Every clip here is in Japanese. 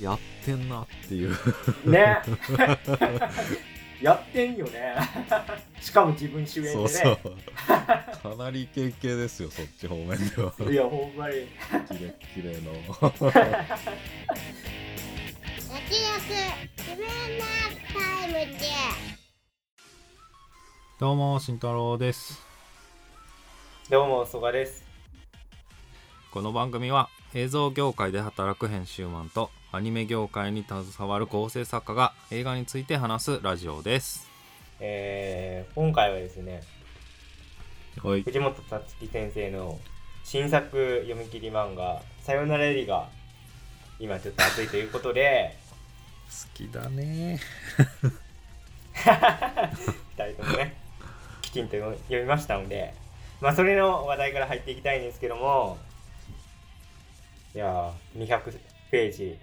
やってんなっていう。ね。やってんよね。しかも自分主演でね。そうそう。かなりイケイケですよそっち方面では。いやほんまに。キレッキレの。焼き自分のタイムでどうも慎太郎です。どうも曽我です。この番組は映像業界で働く編集マンとアニメ業界に携わる構成作家が映画について話すラジオです。えー、今回はですねはい。藤本達樹先生の新作読み切り漫画「さよならエリ」が今ちょっと熱いということで好きだね。2人ともねきちんと読みましたのでまあそれの話題から入っていきたいんですけどもいやー200ページ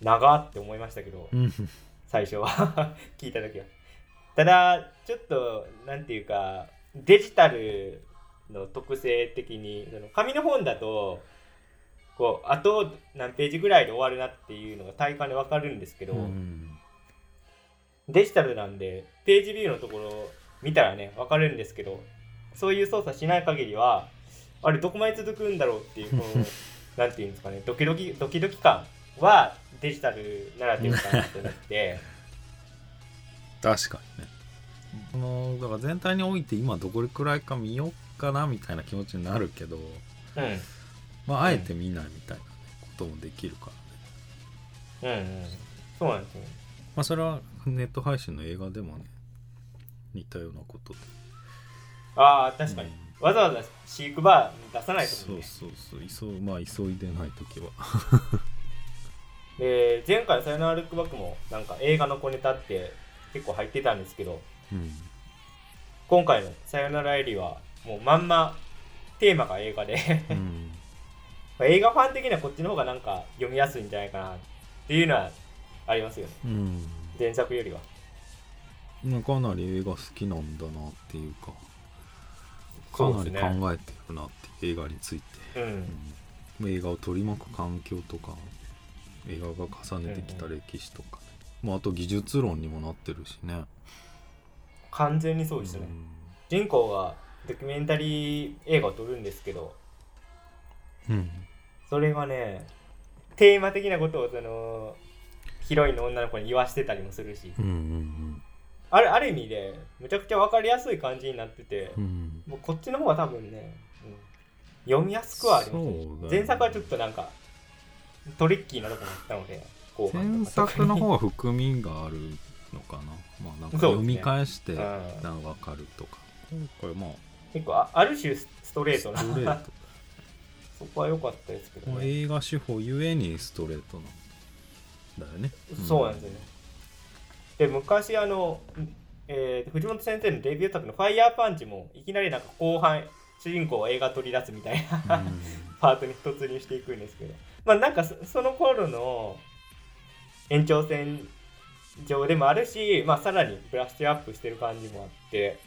長って思いましたけどうん。最初は。聞いた時は。ただちょっとなんていうかデジタルの特性的にその紙の本だとこうあと何ページぐらいで終わるなっていうのが体感で分かるんですけど、うんデジタルなんでページビューのところ見たらね分かるんですけどそういう操作しない限りはあれどこまで続くんだろうっていうこのなんていうんですかねドキドキドキドキ感はデジタルならではかなと思って。確かにね。このだから全体において今どれくらいか見よっかなみたいな気持ちになるけどうん。まああえて見ないみたいな、ねこともできるからね。うんうん。そうなんですよまあそれはネット配信の映画でもね似たようなことで。ああ確かに、うんわざわざ飼育バーに出さないとそうねそうそう急まあ急いでない時は。で前回「さよならルックバック」もなんか映画の小ネタって結構入ってたんですけどうん。今回の「さよならエリ」はもうまんまテーマが映画で。うん。まあ映画ファン的にはこっちの方がなんか読みやすいんじゃないかなっていうのはありますよね。うん。前作よりは。まあかなり映画好きなんだなっていうかかなり考えてるなって映画について、うん。うん。映画を取り巻く環境とか映画が重ねてきた歴史とか。ね、まあ、あと技術論にもなってるしね。完全にそうですね、人口がドキュメンタリー映画を撮るんですけどうん。それがねテーマ的なことをそのヒロインの女の子に言わしてたりもするし。うんうんあるある意味でむちゃくちゃ分かりやすい感じになってて、うん。うんもうこっちの方が多分ね、うん読みやすくはあります、ね。前作はちょっとなんかトリッキーなとこになったので前作の方は含みがあるのかな。まあなんか読み返してうん。なんか分かるとか。今回まあ結構あある種ストレートな。ストレート。そこは良かったですけどまあね、映画手法ゆえにストレートなんだよね。そうなんですよねで昔あの、えー藤本先生のデビュー作の「ファイヤーパンチ」もいきなりなんか後半主人公が映画取り出すみたいな、うん。パートに突入していくんですけど。まあなんかそその頃の延長線上でもあるし、まあ、さらにブラッシュアップしてる感じもあって、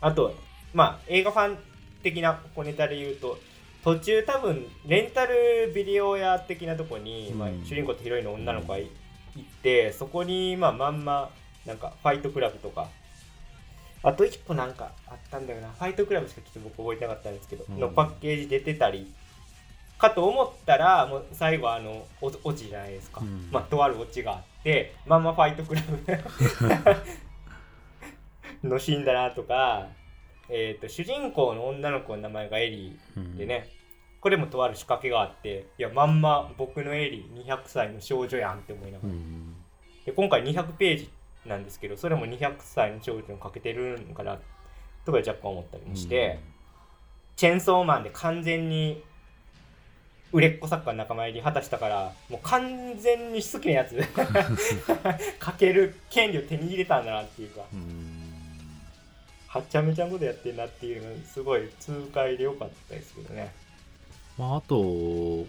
あとまあ映画ファン的な小ネタで言うと途中多分レンタルビデオ屋的なとこに、まあうん、主人公とヒロインの女の子がい行ってそこにまあまんまなんかファイトクラブとか。あと一個なんかあったんだよな。ファイトクラブしかちょっと僕覚えてなかったんですけど、うん。のパッケージ出てたり。かと思ったらもう最後あのおオチじゃないですか、うん。まあとあるオチがあってまんまファイトクラブのシーンだなとか、えー、と主人公の女の子の名前がエリーでね、これもとある仕掛けがあっていやまんま僕のエリー200歳の少女やんって思いながら、うんで今回200ページなんですけどそれも200歳の少女にかけてるのかなとか若干思ったりもして、チェンソーマンで完全に売れっ子作家の仲間入り果たしたからもう完全に好きなやつ かける権利を手に入れたんだなっていうかうん。はっちゃめちゃなことやってんなっていうのがすごい痛快でよかったですけどねまああと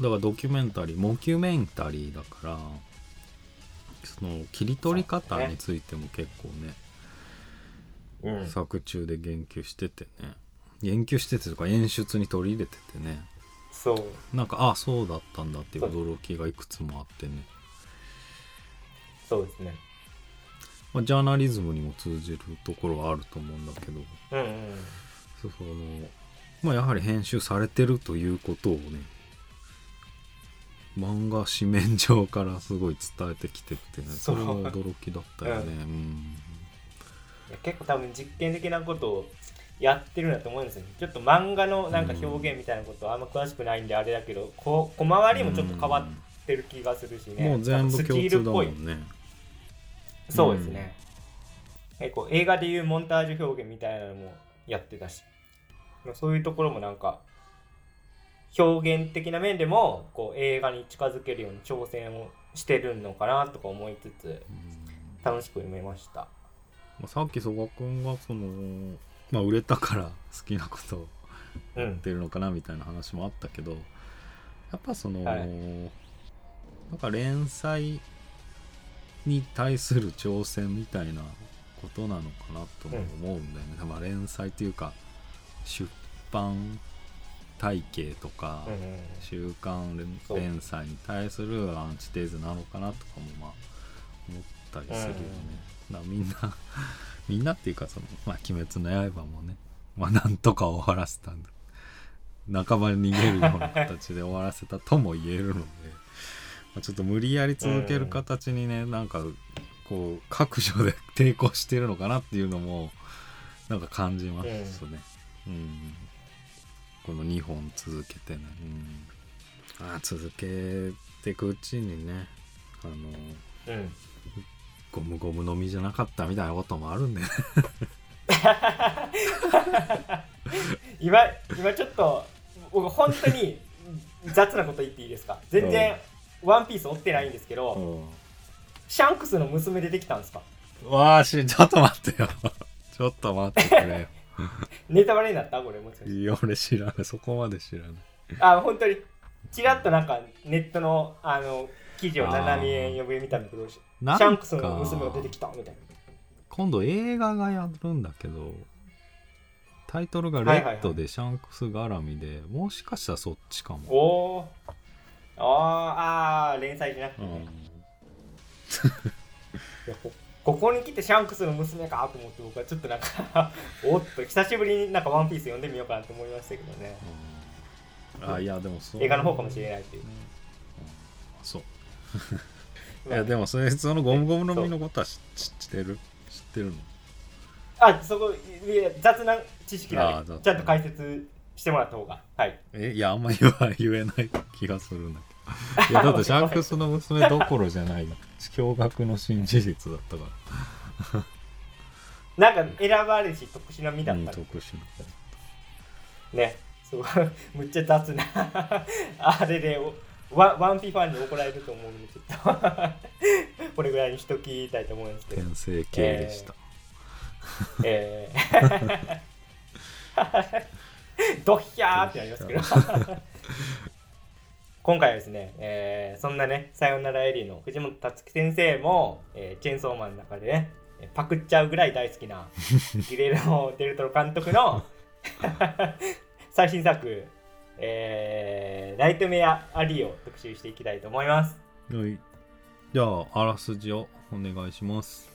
だからドキュメンタリーモキュメンタリーだからその切り取り方についても結構ねうん。作中で言及しててね。言及しててとか演出に取り入れててね。そう。なんかあそうだったんだっていう驚きがいくつもあってね、そうですね。まあ、ジャーナリズムにも通じるところはあると思うんだけど。うんうんそうそのまあやはり編集されてるということをね漫画紙面上からすごい伝えてきてってねそれは驚きだったよね。ううん。結構多分実験的なことをやってるんだと思うんですよね。ちょっと漫画のなんか表現みたいなことはあんま詳しくないんであれだけどこ小回りもちょっと変わってる気がするしね。もう全部共通だールっぽいもんね。そうですね、結構映画でいうモンタージュ表現みたいなのもやってたしそういうところもなんか表現的な面でもこう映画に近づけるように挑戦をしてるのかなとか思いつつうん。楽しく読めました。まあ、さっき曽我君がそのまあ売れたから好きなことをやってるのかなみたいな話もあったけど、やっぱその、はい。なんか連載に対する挑戦みたいなことなのかなとも思うんだよね、まあ連載というか出版体系とか、週刊連載に対するアンチテーゼなのかなとかもまあ思ったりするよね。みんな みんなっていうかその「まあ、鬼滅の刃」もね、まあ、なんとか終わらせたんだ半ば逃げるような形で終わらせたとも言えるので、まあ、ちょっと無理やり続ける形にね、なんかこう各所で抵抗してるのかなっていうのもなんか感じますね。うん。この2本続けてね、うん、あー続けていくうちにねあのうん。ゴムゴムの実じゃなかったみたいなこともあるんで。ね 今今ちょっと僕本当に雑なこと言っていいですか？全然ワンピース追ってないんですけど、シャンクスの娘出てきたんですか？わあしちょっと待ってよ。ちょっと待ってくれよ ネタバレになったこれもしかして。いや俺知らない。そこまで知らない。あ本当に。ちらっとなんかネットのあの記事を斜め読み見たんだけどシなんャンクスのか娘が出てきたみたいな。今度映画がやるんだけどタイトルが「レッド」でシャンクス絡みで、もしかしたらそっちかも、おおあーあー連載じゃなくてね、うん。いやこここに来てシャンクスの娘かと思って僕はちょっとなんか おっと久しぶりになんかワンピース読んでみようかなと思いましたけどね。うん。あいやでもそう。映画の方かもしれないっていう。うん。そう。いやでもそれそのゴムゴムの実のことは知知ってる？知ってるの？あそこいや雑な知識なんでちゃんと解説してもらった方が。はい。えいやあんま言わ言えない気がするんだけど。いやだってシャンクスの娘どころじゃない驚愕の新事実だったか なんか選ばれし特殊な身だった。の特殊なね。すごいむっちゃ雑な あれでおワワンピファンに怒られると思うんでちょっと。これぐらいにしときたいと思うんですけど。転生系でした、えー。ドヒャーってなりますけど今回はですね、えーそんなねさよならエリーの藤本達樹先生も、えーチェーンソーマンの中でねえーパクっちゃうぐらい大好きな ギレルモ・デルトロ監督の最新作、えーナイトメア・アリーを特集していきたいと思います。はい。じゃああらすじをお願いします。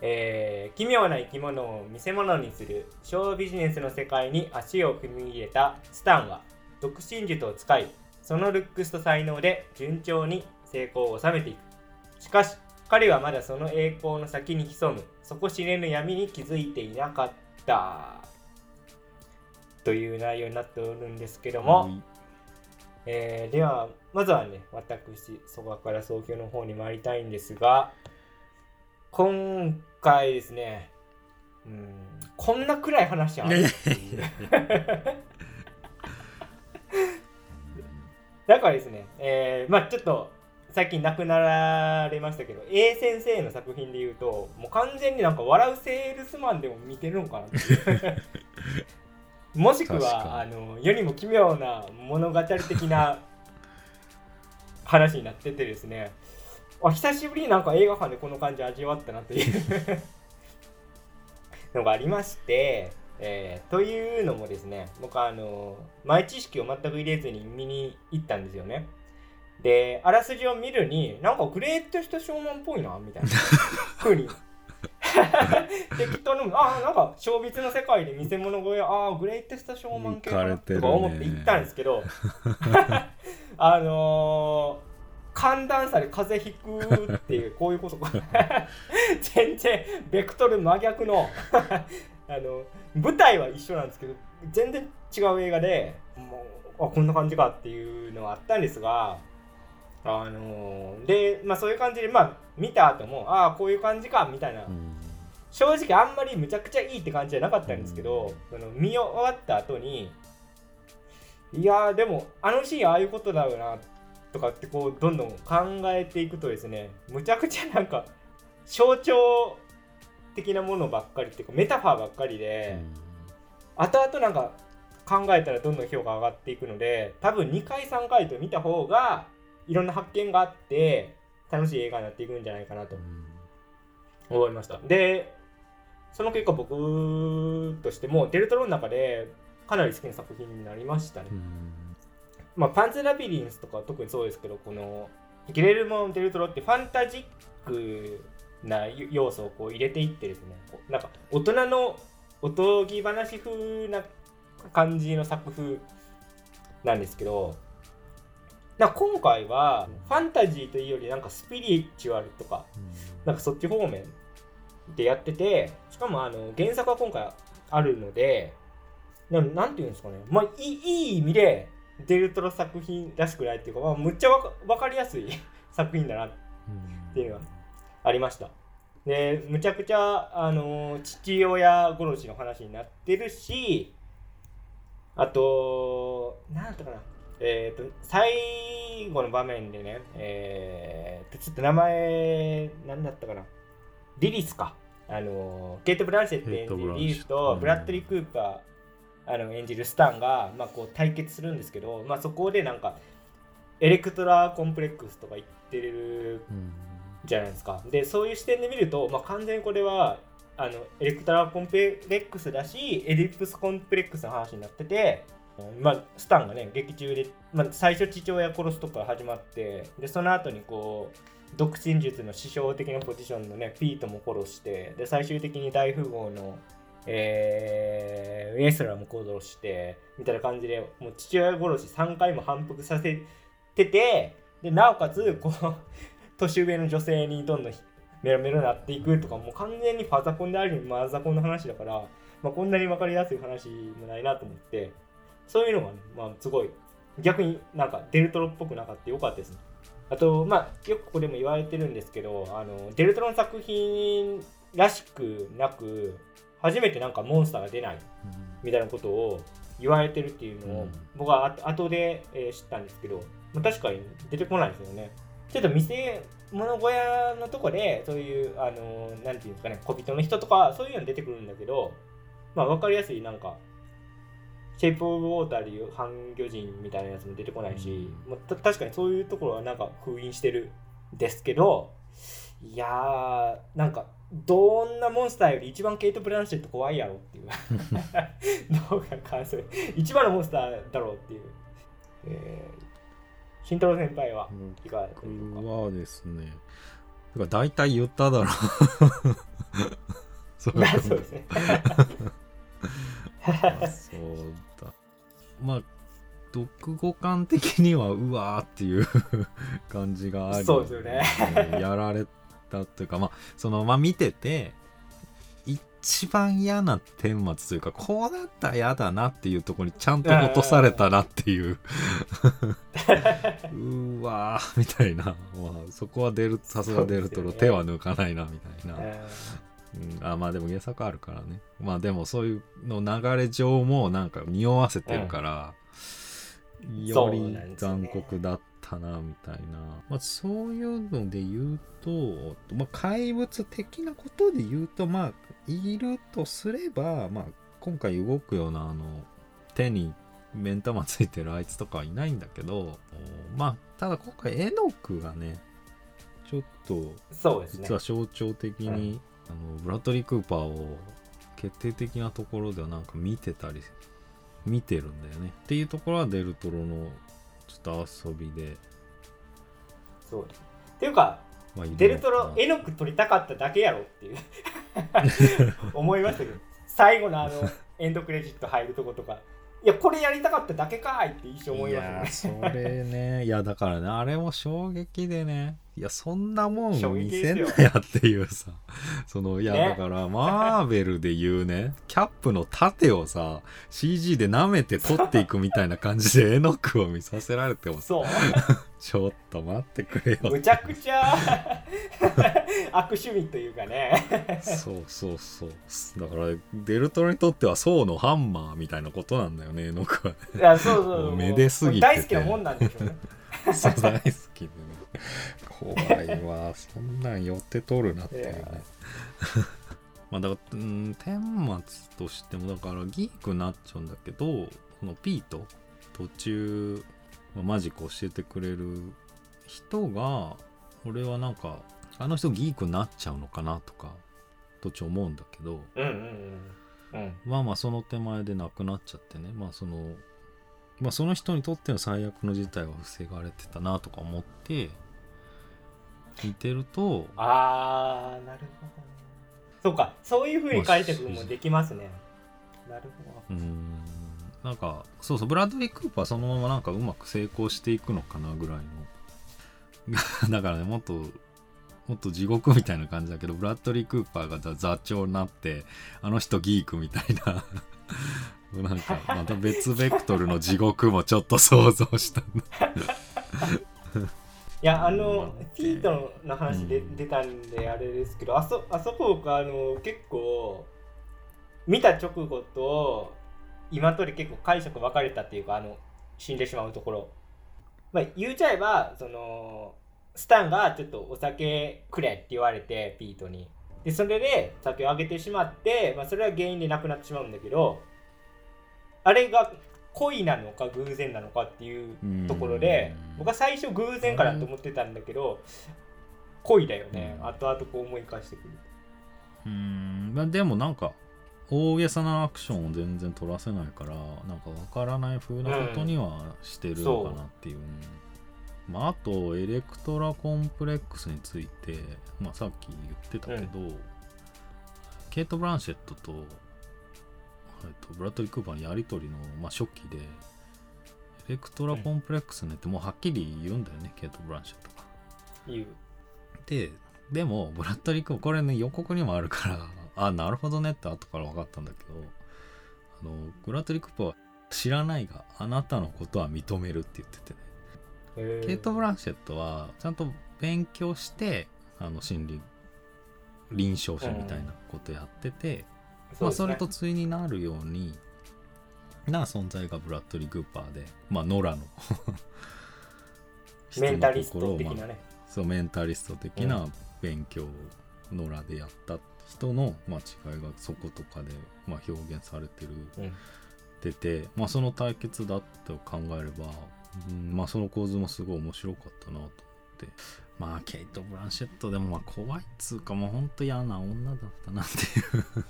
えー奇妙な生き物を見せ物にするショービジネスの世界に足を踏み入れたスタンは独身術を使いそのルックスと才能で順調に成功を収めていく。しかし彼はまだその栄光の先に潜む。底知れぬ闇に気づいていなかった。という内容になっておるんですけども、はいえーではまずはね私そばから総評の方に参りたいんですが今回ですねうんこんなくらい話ある？っていう だからですね、えーまあちょっと最近亡くなられましたけど A 先生の作品で言うともう完全になんか笑うセールスマンでも見てるのかなっていう。もしくはあの世にも奇妙な物語的な 話になっててですねあ久しぶりになんか映画館でこの感じ味わったなという。のがありまして、えーというのもですね僕はあの前知識を全く入れずに見に行ったんですよね。であらすじを見るになんかグレートしたショーマンっぽいなみたいな。風に。適当にあなんか小別の世界で見せ物小屋。ああグレイテストショーマン系かなとか思って行ったんですけど。あのー寒暖差で風邪ひくっていうこういうことか。全然ベクトル真逆の。あの舞台は一緒なんですけど全然違う映画でもうあこんな感じかっていうのはあったんですがあのーでまあそういう感じでまあ見た後もああこういう感じかみたいな。うん。正直あんまりむちゃくちゃいいって感じじゃなかったんですけど、その見終わった後にいやーでもあのシーンああいうことだよなとかってこうどんどん考えていくとですねむちゃくちゃなんか象徴的なものばっかりっていうかメタファーばっかりで、後々なんか考えたらどんどん評価上がっていくので多分2回3回と見た方がいろんな発見があって楽しい映画になっていくんじゃないかなと思いました。でその結果僕としてもデルトロの中でかなり好きな作品になりましたね、うん。まあ、パンツラビリンスとかは特にそうですけどこのギレルモ・デルトロってファンタジックな要素をこう入れていってですねこうなんか大人のおとぎ話風な感じの作風なんですけどな今回はファンタジーというよりなんかスピリチュアルとかなんかそっち方面でやっててしかもあの原作は今回あるのでななんていうんですかね。まあいい意味でデルトロ作品らしくないっていうか、まあ、むっちゃわかわかりやすい 作品だなっていうのがありました。でむちゃくちゃ、あのー父親殺しの話になってるしあとなんだったかな。えっ、と最後の場面でねえー、とちょっと名前なんだったかな。リリスか。あのーケイト・ブランシェット演じるリリスとブラッドリー・クーパーあの演じるスタンが、まあ、こう対決するんですけど、まあ、そこでなんかエレクトラコンプレックスとか言ってるうんじゃないですか。でそういう視点で見ると、まあ、完全にこれはあのエレクトラコンプレックスだしエディプスコンプレックスの話になってて、まあ、スタンがね劇中で、まあ、最初父親殺すとこから始まってでその後にこう読心術の師匠的なポジションのねピートも殺してで最終的に大富豪のえー、ウエストラーも殺してみたいな感じでもう父親殺し3回も反復させててでなおかつこう年上の女性にどんどんメロメロになっていくとかもう完全にファザコンでありマザコンの話だから、まあ、こんなに分かりやすい話もないなと思ってそういうのがね、まあ、すごい逆になんかデルトロっぽくなかったよかったですね。あとまあよくここでも言われてるんですけどあのデルトロの作品らしくなく初めてなんかモンスターが出ないみたいなことを言われてるっていうのを、うん。僕はあ後で、えー知ったんですけど、まあ、確かに出てこないですよね。ちょっと見せ物小屋のとこでそういうあのーなんていうんですかね小人の人とかそういうの出てくるんだけど、まあ、分かりやすいなんかシェイプ・オブ・ウォーターでいう半魚人みたいなやつも出てこないし、まあ、た確かにそういうところはなんか封印してるんですけどいやーなんかどんなモンスターより一番ケイト・ブランシェット怖いやろっていう。動画感想。一番のモンスターだろうっていう、えー、慎太郎先輩はいかがでしょうか？僕はですねてか大体言っただろう。そうですね。あそうだ。まあ読語感的にはうわーっていう 感じがありそうですよね。うんやられたというかまあそのまあ見てて一番嫌な顛末というかこうなったら嫌だなっていうところにちゃんと落とされたなっていう。うわーみたいな、まあ、そこは出るさすがデルトロ、手は抜かないなみたいな、えうん、あまあでも原作あるからね。まあでもそういうの流れ上もなんか匂わせてるから、うん。よね。残酷だったなみたいな、まあ、そういうので言うと、まあ、怪物的なことで言うとまあいるとすれば、まあ、今回動くようなあの手に目ん玉ついてるあいつとかはいないんだけどまあただ今回エノクがねちょっと実は象徴的に、あのブラッドリー・クーパーを決定的なところではなんか見てたり見てるんだよね。っていうところはデルトロのちょっと遊びで、そうっていうかまあ、デルトロ絵の具取りたかっただけやろっていう。思いましたけど。最後のあのエンドクレジット入るとことか。いやこれやりたかっただけかいって一瞬思いいましたね。それね。いやだからねあれも衝撃でねいやそんなもん衝見せんなやっていうさ。そのいや、ね。だからマーベルで言うね。キャップの盾をさ CG で舐めて取っていくみたいな感じで 絵の具を見させられてもさそう。ちょっと待ってくれよ。むちゃくちゃ悪趣味というかね。そうそうそう。だからデルトロにとってはソーのハンマーみたいなことなんだよね絵の具は。ねいやそうそうそう。めですぎて。て大好きなもんなんでしょうね。そう大好きでね怖いわ。そんなん寄って取るなっていうね。まあだからうん顛末としてもだからギークになっちゃうんだけどこのピート途中、まあマジック教えてくれる人が俺はなんかあの人ギークになっちゃうのかなとか途中思うんだけどうんうんうんうん。まあまあその手前で亡くなっちゃってね。まあそのまあその人にとっての最悪の事態は防がれてたなとか思って見てるとあーなるほどね。そうかそういうふうに解釈もできますね。なるほうーんなんかそうそうブラッドリー・クーパーそのままなんかうまく成功していくのかなぐらいの。だからねもっともっと地獄みたいな感じだけどブラッドリー・クーパーが座座長になってあの人ギークみたいな。なんかまた別ベクトルの地獄もちょっと想像したんだ。どいやあのうん。ピートの話でうん。出たんであれですけどあそあそこがあの結構見た直後と今とで結構解釈分かれたっていうかあの死んでしまうところ。まあ言うちゃえばそのスタンがちょっとお酒くれって言われてピートに。でそれで酒をあげてしまって、まあ、それは原因で亡くなってしまうんだけどあれが恋なのか偶然なのかっていうところでうん。僕は最初偶然かなと思ってたんだけど恋だよね。うん。後々こう思い返してくる。うーん。まあでもなんか大げさなアクションを全然取らせないからなんかわからない風なことにはしてるのかなっていう、まあ、あとエレクトラコンプレックスについて、まあ、さっき言ってたけど、ケイト・ブランシェットと,、えっとブラッドリー・クーパーのやり取りの、まあ、初期でエレクトラコンプレックスねってもうはっきり言うんだよね、ケイト・ブランシェットが。いう。ででもブラッドリー・クーパーこれね予告にもあるからあなるほどねって後から分かったんだけどあのブラッドリー・クーパーは知らないがあなたのことは認めるって言っててね。ケイト・ブランシェットはちゃんと勉強してあの心理臨床書みたいなことやってて、まあ、それと対になるようにな存在がブラッドリー・クーパーでまあノラのメンタリスト人の心をまあ的なねそうメンタリスト的な勉強を野良でやった人の、まあ、違いがそことかで、まあ、表現されてるうん。てて、まあ、その対決だと考えれば、うんまあ、その構図もすごい面白かったなと思って。まあケイト・ブランシェットでもまあ怖いっつうかもうほんと嫌な女だったなっていう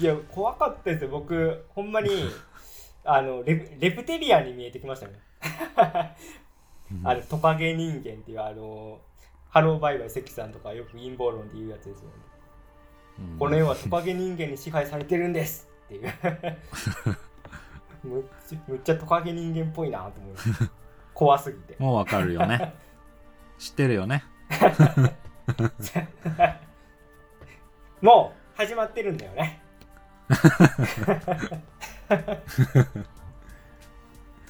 いや怖かったですよ。僕ほんまに あのレレプテリアンに見えてきましたね。あのトカゲ人間っていうあのハローバイバイ関さんとかよく陰謀論で言うやつですよね、うん。この世はトカゲ人間に支配されてるんですっていう。むっちゃむっちゃトカゲ人間っぽいなと思います。怖すぎて。もうわかるよね。知ってるよね。もう始まってるんだよね。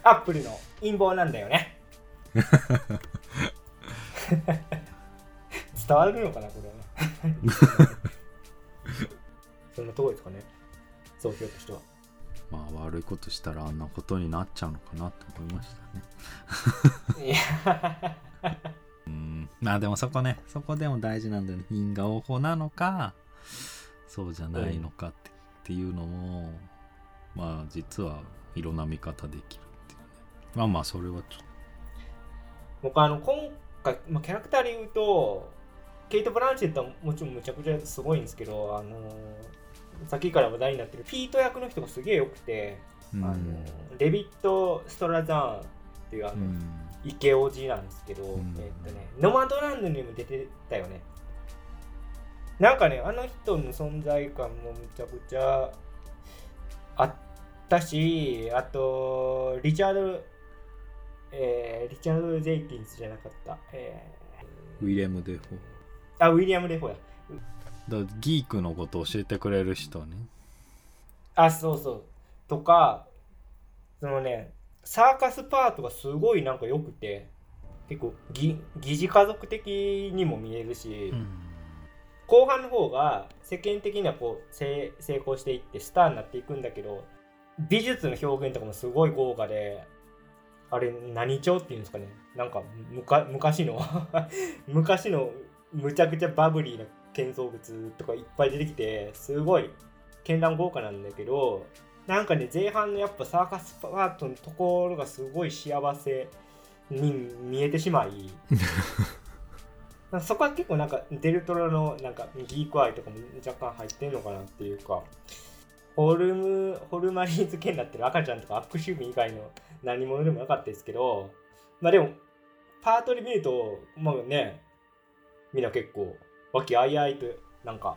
アップルの陰謀なんだよね。伝わるのかなこれは。ねそんなとこですかね。総評としては。まあ悪いことしたらあんなことになっちゃうのかなって思いましたね。いや。うん。まあでもそこね。そこでも大事なんだよね。因果応報なのかそうじゃないのかって,、っていうのもまあ実はいろんな見方できるっていうね。まあまあそれはちょっ僕あの今回、まあ、キャラクターで言うとケイト・ブランシェットはもちろんむちゃくちゃすごいんですけどあのさっきから話題になってるピート役の人がすげえ良くて、うん。あのデビッド・ストラザーンっていうあの、うん。イケオジなんですけど、ん。えっとね、ノマドランドにも出てたよね。なんかね、あの人の存在感もむちゃくちゃあったし、あと、リチャード、えーリチャード・ジェイキンスじゃなかった。えウィリアム・デフォーあ、ウィリアム・レフォや。ーだからギークのことを教えてくれる人ねあ、そうそう。とか、そのね、サーカスパートがすごいなんか良くて、結構ぎ疑似家族的にも見えるし、後半の方が世間的にはこう成功していってスターになっていくんだけど美術の表現とかもすごい豪華であれ何調っていうんですかね。なんかむか昔の 昔のむちゃくちゃバブリーな建造物とかいっぱい出てきてすごい絢爛豪華なんだけどなんかね前半のやっぱサーカスパートのところがすごい幸せに見えてしまい そこは結構なんかデルトロのなんかギークアイとかも若干入ってんのかなっていうか。ホルムホルマリン漬けになってる赤ちゃんとか悪趣味以外の何者でもなかったですけど。まあでもパートで見るとまあねみんな結構和気あいあいとなんか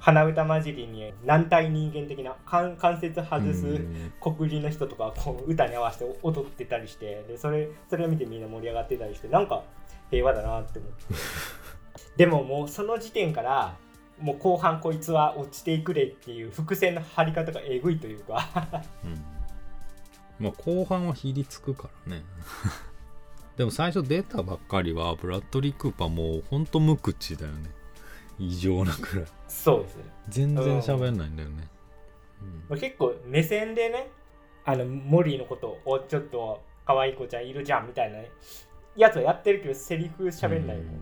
鼻歌混じりに軟体人間的な関関節外す、うん。黒人の人とかこう歌に合わせて踊ってたりしてでそれそれを見てみんな盛り上がってたりしてなんか平和だなって思って。でももうその時点からもう後半こいつは落ちていくれっていう伏線の張り方がえぐいというか。うん。まあ後半はひりつくからね。でも最初出たばっかりはブラッドリー・クーパーもうほんと無口だよね。異常なくらい。そうですね、全然喋んないんだよね、まあ、結構目線でねあのモリーのことをちょっと可愛い子ちゃんいるじゃんみたいなやつはやってるけどセリフ喋んないもんね、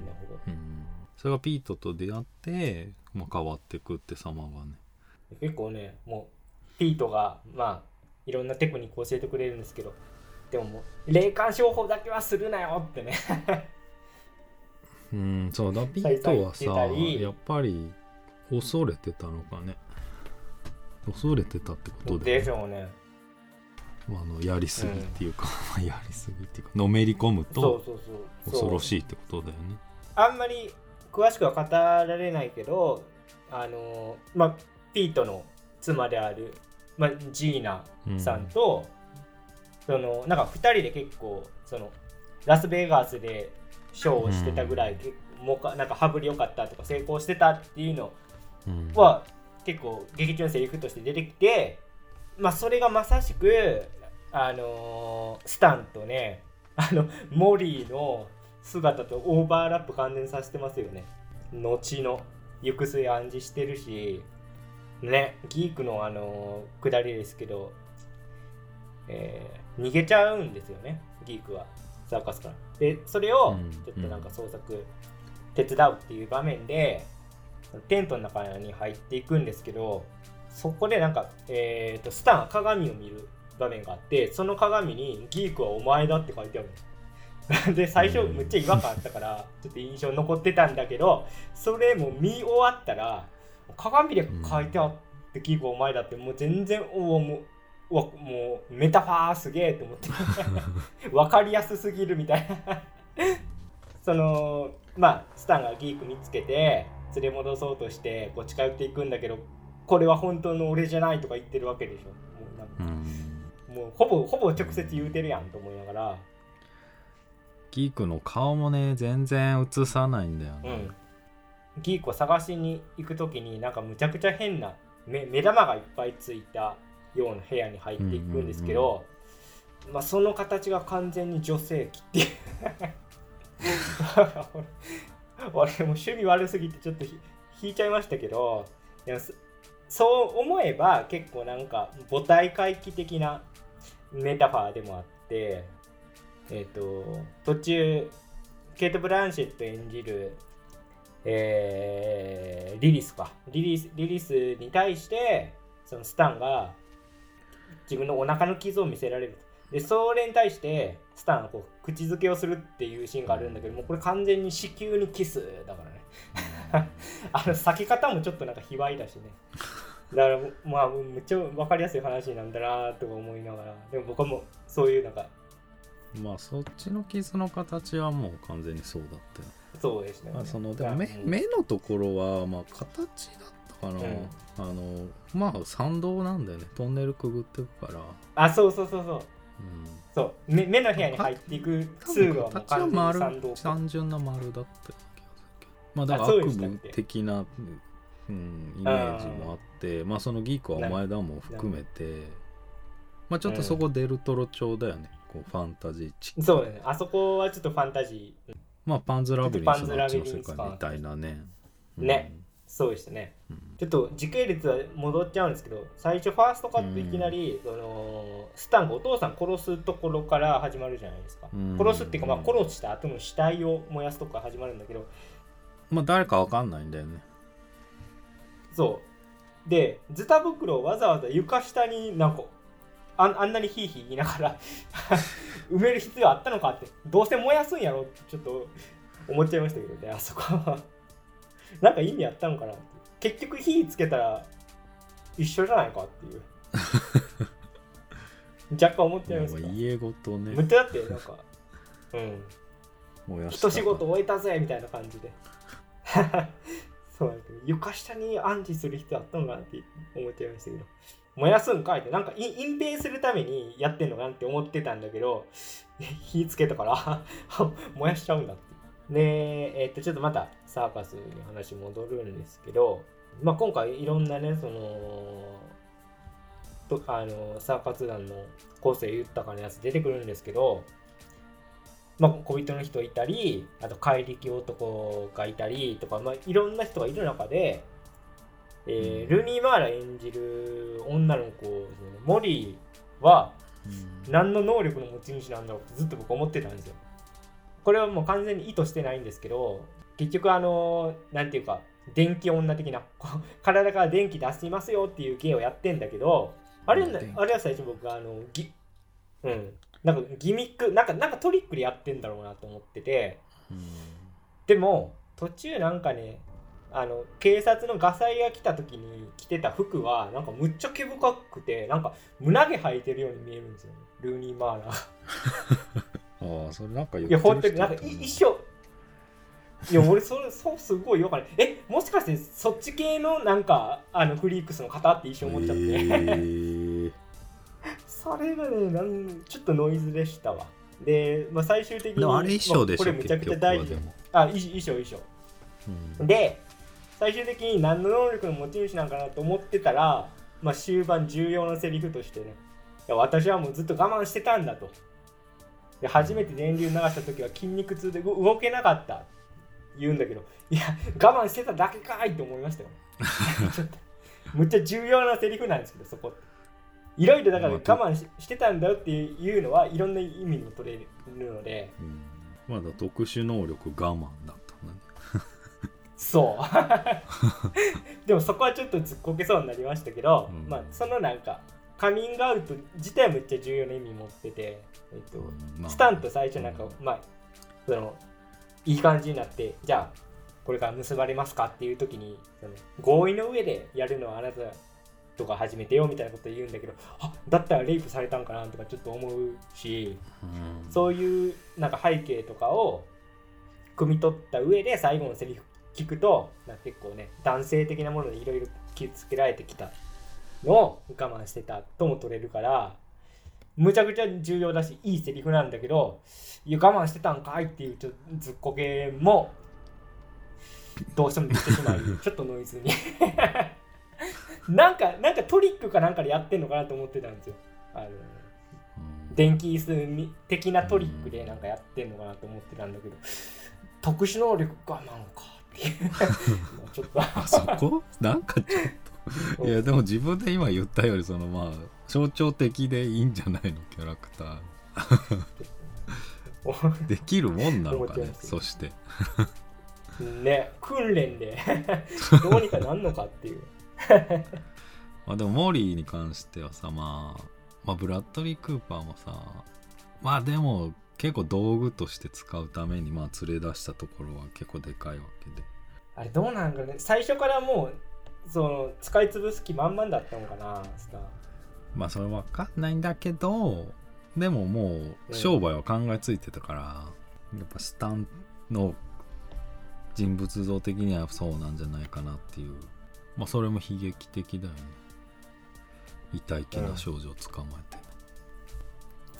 うんうんそれがピートと出会って、まあ、変わってくって様がね。結構ねもうピートがまあいろんなテクニックを教えてくれるんですけどでももう霊感商法だけはするなよってね。うんそうだピートはさやっぱり恐れてたのかね。恐れてたってことででしょうねあのやりすぎっていうか、やりすぎっていうかのめり込むと恐ろいしいってことだよね。あんまり詳しくは語られないけどあのまあピートの妻である、まあ、ジーナさんと、そのなんか2人で結構そのラスベガスでショーをしてたぐらい、けもうかなんか羽振り良かったとか成功してたっていうのうん。は結構劇中のセリフとして出てきてまあそれがまさしくあのースタンとねあのモリーの姿とオーバーラップ完全にさせてますよね。後の行く末暗示してるしねギークのあのー下りですけど、えー逃げちゃうんですよねギークはサーカスから。でそれをうんちょっとなんか創作手伝うっていう場面で、テントの中に入っていくんですけどそこでなんか、えー、とスタンが鏡を見る場面があってその鏡に「ギークはお前だ」って書いてある で最初むっちゃ違和感あったから ちょっと印象残ってたんだけどそれも見終わったら鏡で書いてあって「ギークはお前だ」ってもう全然おおもううわもうメタファーすげえと思って。分かりやすすぎるみたいな。そのまあスタンがギーク見つけて連れ戻そうとしてこう近寄っていくんだけどこれは本当の俺じゃないとか言ってるわけでしょ。もうなんかうんもうほぼほぼ直接言うてるやんと思いながら。ギークの顔もね全然映さないんだよね、うん。ギークを探しに行く時になんかむちゃくちゃ変な目目玉がいっぱいついたような部屋に入っていくんですけど、まあその形が完全に女性器っていう。俺もう趣味悪すぎてちょっとひ引いちゃいましたけどでもそそう思えば結構なんか母体回帰的なメタファーでもあってえっ、と途中ケイト・ブランシェット演じるえーリリスか。リリスリリスに対してそのスタンが自分のお腹の傷を見せられる。でそれに対してスタンがこう口づけをするっていうシーンがあるんだけどもうこれ完全に子宮にキスだからね。あの避け方もちょっとなんか卑猥だしねだからまあめっちゃ分かりやすい話なんだなとか思いながらでも僕はもうそういうなんかまあそっちの傷の形はもう完全にそうだったよ、そうですね。まあ、そのでも目うん。目のところはまあ形だったかな、あのまあ参道なんだよね。トンネルくぐってくから、あそうそうそうそう。うん、そう。目目の部屋に入っていく通路はもう完全単純な丸だったまあだから悪夢的な、うん、イメージもあってまあそのギークはお前だも含めてまあちょっとそこデルトロ調だよね、こうファンタジーチック。そうだね。あそこはちょっとファンタジー。まあパンズラビリンスの世界みたいなね。ね。そうでしたね。うん。うんちょっと時系列は戻っちゃうんですけど最初ファーストカットいきなり、そのスタンがお父さん殺すところから始まるじゃないですか、うん。殺すっていうか、まあ、殺した後の死体を燃やすとこから始まるんだけど。まあ誰かわかんないんだよね。そうでズタ袋をわざわざ床下になんかあんあんなにヒーヒー言いながら 埋める必要あったのかってどうせ燃やすんやろってちょっと思っちゃいましたけどねあそこは。なんか意味あったのかな結局火つけたら一緒じゃないかっていう。若干思っちゃいますか。もう家ごとむね。っちゃだってなんか。うん。燃やした一仕事終えたぜみたいな感じでそうだけど床下に暗示する必要あったのかなって思っちゃいましたけど。燃やすんかいってなんか隠蔽するためにやってんのかなって思ってたんだけど 火つけたから 燃やしちゃうんだって。でえっとちょっとまたサーカスに話戻るんですけど、まあ、今回いろんなねそのとあのサーカス団の個性豊かなやつ出てくるんですけどまあ、小人の人いたりあと怪力男がいたりとか、まあ、いろんな人がいる中で、えールーニー・マーラ演じる女の子、モリーはうん。何の能力の持ち主なんだろうってずっと僕思ってたんですよ。これはもう完全に意図してないんですけど結局あのなんていうか電気女的な 体から電気出しますよっていう芸をやってんだけどあれあれは最初僕あのギうんなんかギミックなんかなんかトリックでやってんだろうなと思ってて。うん。でも途中なんかねあの警察のガサイが来た時に着てた服はなんかむっちゃ毛深くてなんか胸毛生えてるように見えるんですよね。ルーニー・マーラー。ああそれなんか言いや本当ってるになんか一緒。いや俺それそうすごいよかない。えもしかしてそっち系のなんかあのフリークスの方って一瞬思っちゃって、えーそれがねなんちょっとノイズでしたわ。で、まあ、最終的にでもあれ衣装でしょ、まあこれめちゃくちゃ大事あ衣衣装衣装。うん。で最終的に何の能力の持ち主なんかなと思ってたら、まあ、終盤重要なセリフとしてね。私はもうずっと我慢してたんだと。で初めて電流流した時は筋肉痛で動動けなかった。言うんだけどいや我慢してただけかいって思いましたよ。むっちゃ重要なセリフなんですけどそこっていろいろだから我まあ慢ししてたんだよっていうのはいろんな意味にも取れるので。うん。まだ特殊能力我慢だったんだね。そう。でもそこはちょっとずっこけそうになりましたけど、うん。まあそのなんかカミングアウト自体はめっちゃ重要な意味持ってて、えっとうんまあ。スタンと最初なんか、うん。まあそのいい感じになってじゃあこれから結ばれますかっていう時にその合意の上でやるのはあなたとか始めてよみたいなこと言うんだけどあだったらレイプされたんかなとかちょっと思うしうん。そういうなんか背景とかを汲み取った上で最後のセリフ聞くとなんか結構ね男性的なものでいろいろ気をつけられてきたのを我慢してたとも取れるからむちゃくちゃ重要だしいいセリフなんだけどいや我慢してたんかいっていうちょっとずっこけもどうしても出てしまう。ちょっとノイズになんかなんかトリックかなんかでやってんのかなと思ってたんですよ。あのうん。電気椅子的なトリックでなんかやってんのかなと思ってたんだけど、特殊能力がなのかっていう。ちょっと。あそこ？なんかちょっと。いやでも自分で今言ったよりそのまあ象徴的でいいんじゃないのキャラクター。できるもんなのかねそして。ね訓練で。どうにかなんのかっていう まあでもモーリーに関してはさ、まあ、まあブラッドリー・クーパーもさまあでも結構道具として使うためにまあ連れ出したところは結構でかいわけで。あれどうなんかね最初からもうその使い潰す気満々だったのかなまあそれわかんないんだけどでももう商売は考えついてたから、やっぱスタンの人物像的にはそうなんじゃないかなっていうまあそれも悲劇的だよね。痛い気な少女を捕まえて、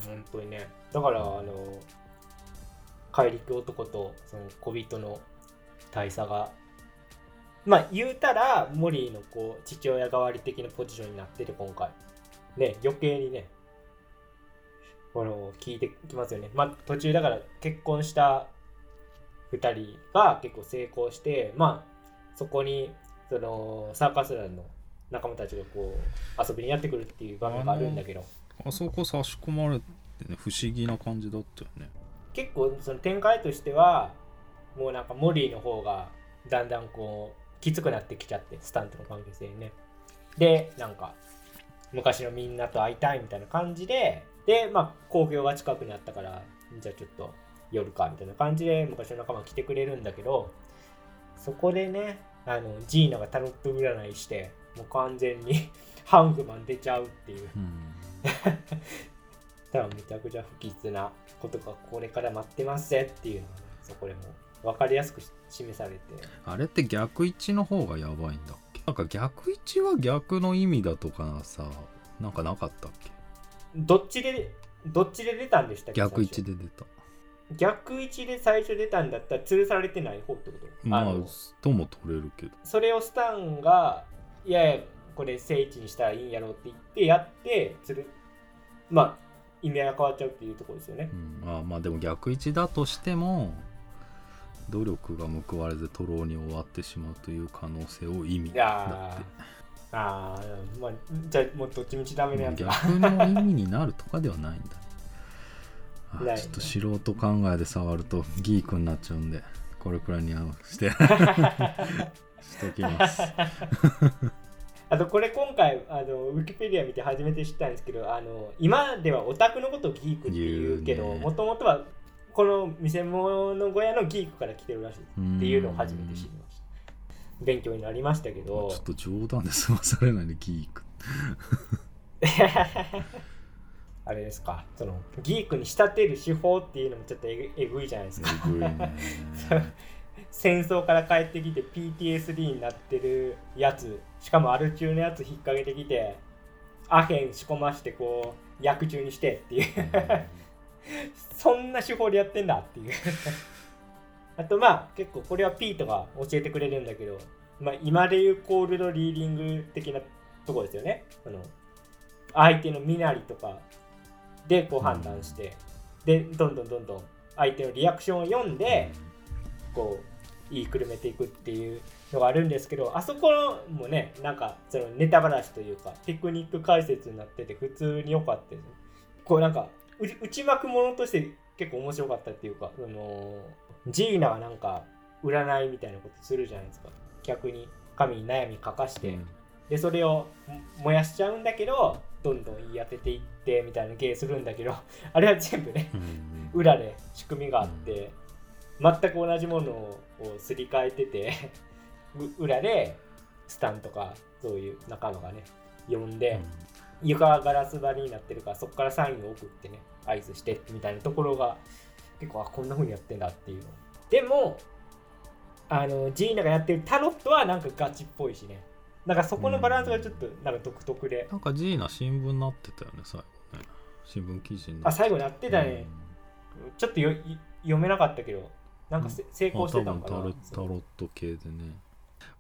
本当にねだからあの怪力男とその小人の大差がまあ言うたらモリーのこう父親代わり的なポジションになってて今回。ね余計にねこの聞いてきますよね。まあ途中だから結婚した2人が結構成功してまあそこにそのサーカス団の仲間たちがこう遊びにやってくるっていう場面があるんだけど。あそこ差し込まれてね不思議な感じだったよね。結構その展開としてはもうなんかモリーの方がだんだんこうきつくなってきちゃってスタントの関係性にね。でなんか昔のみんなと会いたいみたいな感じで。でまあ興行が近くにあったからじゃあちょっと夜かみたいな感じで昔の仲間来てくれるんだけどそこでねあのジーナがタロット占いしてもう完全に ハングマン出ちゃうっていう。うん。多分めちゃくちゃ不吉なことがこれから待ってますぜっていうのがねそこでも分かりやすくし示されて。あれって逆位置の方がやばいんだっけ？なんか逆位置は逆の意味だとかさなんかなかったっけ？どっちでどっちで出たんでしたっけ？逆位置最で出た。初逆位置で最初出たんだったら吊るされてない方ってこと？まあのとも取れるけど。それをスタンがいやいやこれ聖地にしたらいいんやろうって言ってやってつるまあ意味合いが変わっちゃうっていうところですよね。うん、あまあでも逆位置だとしても努力が報われず徒労に終わってしまうという可能性を意味いだやって。ーあーまあじゃあもうどっちみちダメなやつだ。逆の意味になるとかではないんだね。あないね。ちょっと素人考えで触るとギークになっちゃうんでこれくらいに合わせて しときます。あとこれ今回あのウィキペディア見て初めて知ったんですけどあの今ではオタクのことをギークっていうけどもともとはこの見せ物小屋のギークから来てるらしいっていうのを初めて知りました。勉強になりましたけちどょっと冗談で済まされないでギーク あれですか。そのギークに仕立てる手法っていうのもちょっとえぐいじゃないですか。戦争から帰ってきて PTSD になってるやつしかもアル中のやつ引っ掛けてきてアヘン仕込ましてこう薬中にしてっていう。そんな手法でやってんだっていう。あとまあ結構これはピートが教えてくれるんだけど、まあ、今でいうコールドリーディング的なところですよね。その相手の身なりとかでこう判断して、でどんどんどんどん相手のリアクションを読んで、こう言いくるめていくっていうのがあるんですけどあそこもねなんかそのネタばらしというかテクニック解説になってて普通に良かったです。こうなんかう内幕ものとして結構面白かったっていうかそのジーナがなんか占いみたいなことするじゃないですか。逆に神に悩み書かして、うん。でそれをも燃やしちゃうんだけどどんどん言い当てていってみたいな芸するんだけど あれは全部ねうん裏で仕組みがあって、全く同じものをすり替えててう裏でスタンとかそういう仲間がね呼んで、床がガラス張りになってるからそこからサインを送ってね合図してみたいなところが結構あこんな風にやってんだっていうの。でもあのジーナがやってるタロットはなんかガチっぽいしね。なんかそこのバランスがちょっとなんか独特で、なんかジーナ新聞になってたよね最後。ね新聞記事にあ最後にやってたね、ちょっとよい読めなかったけどなんかせ成功してたのかな。まあ多分タロット系でね。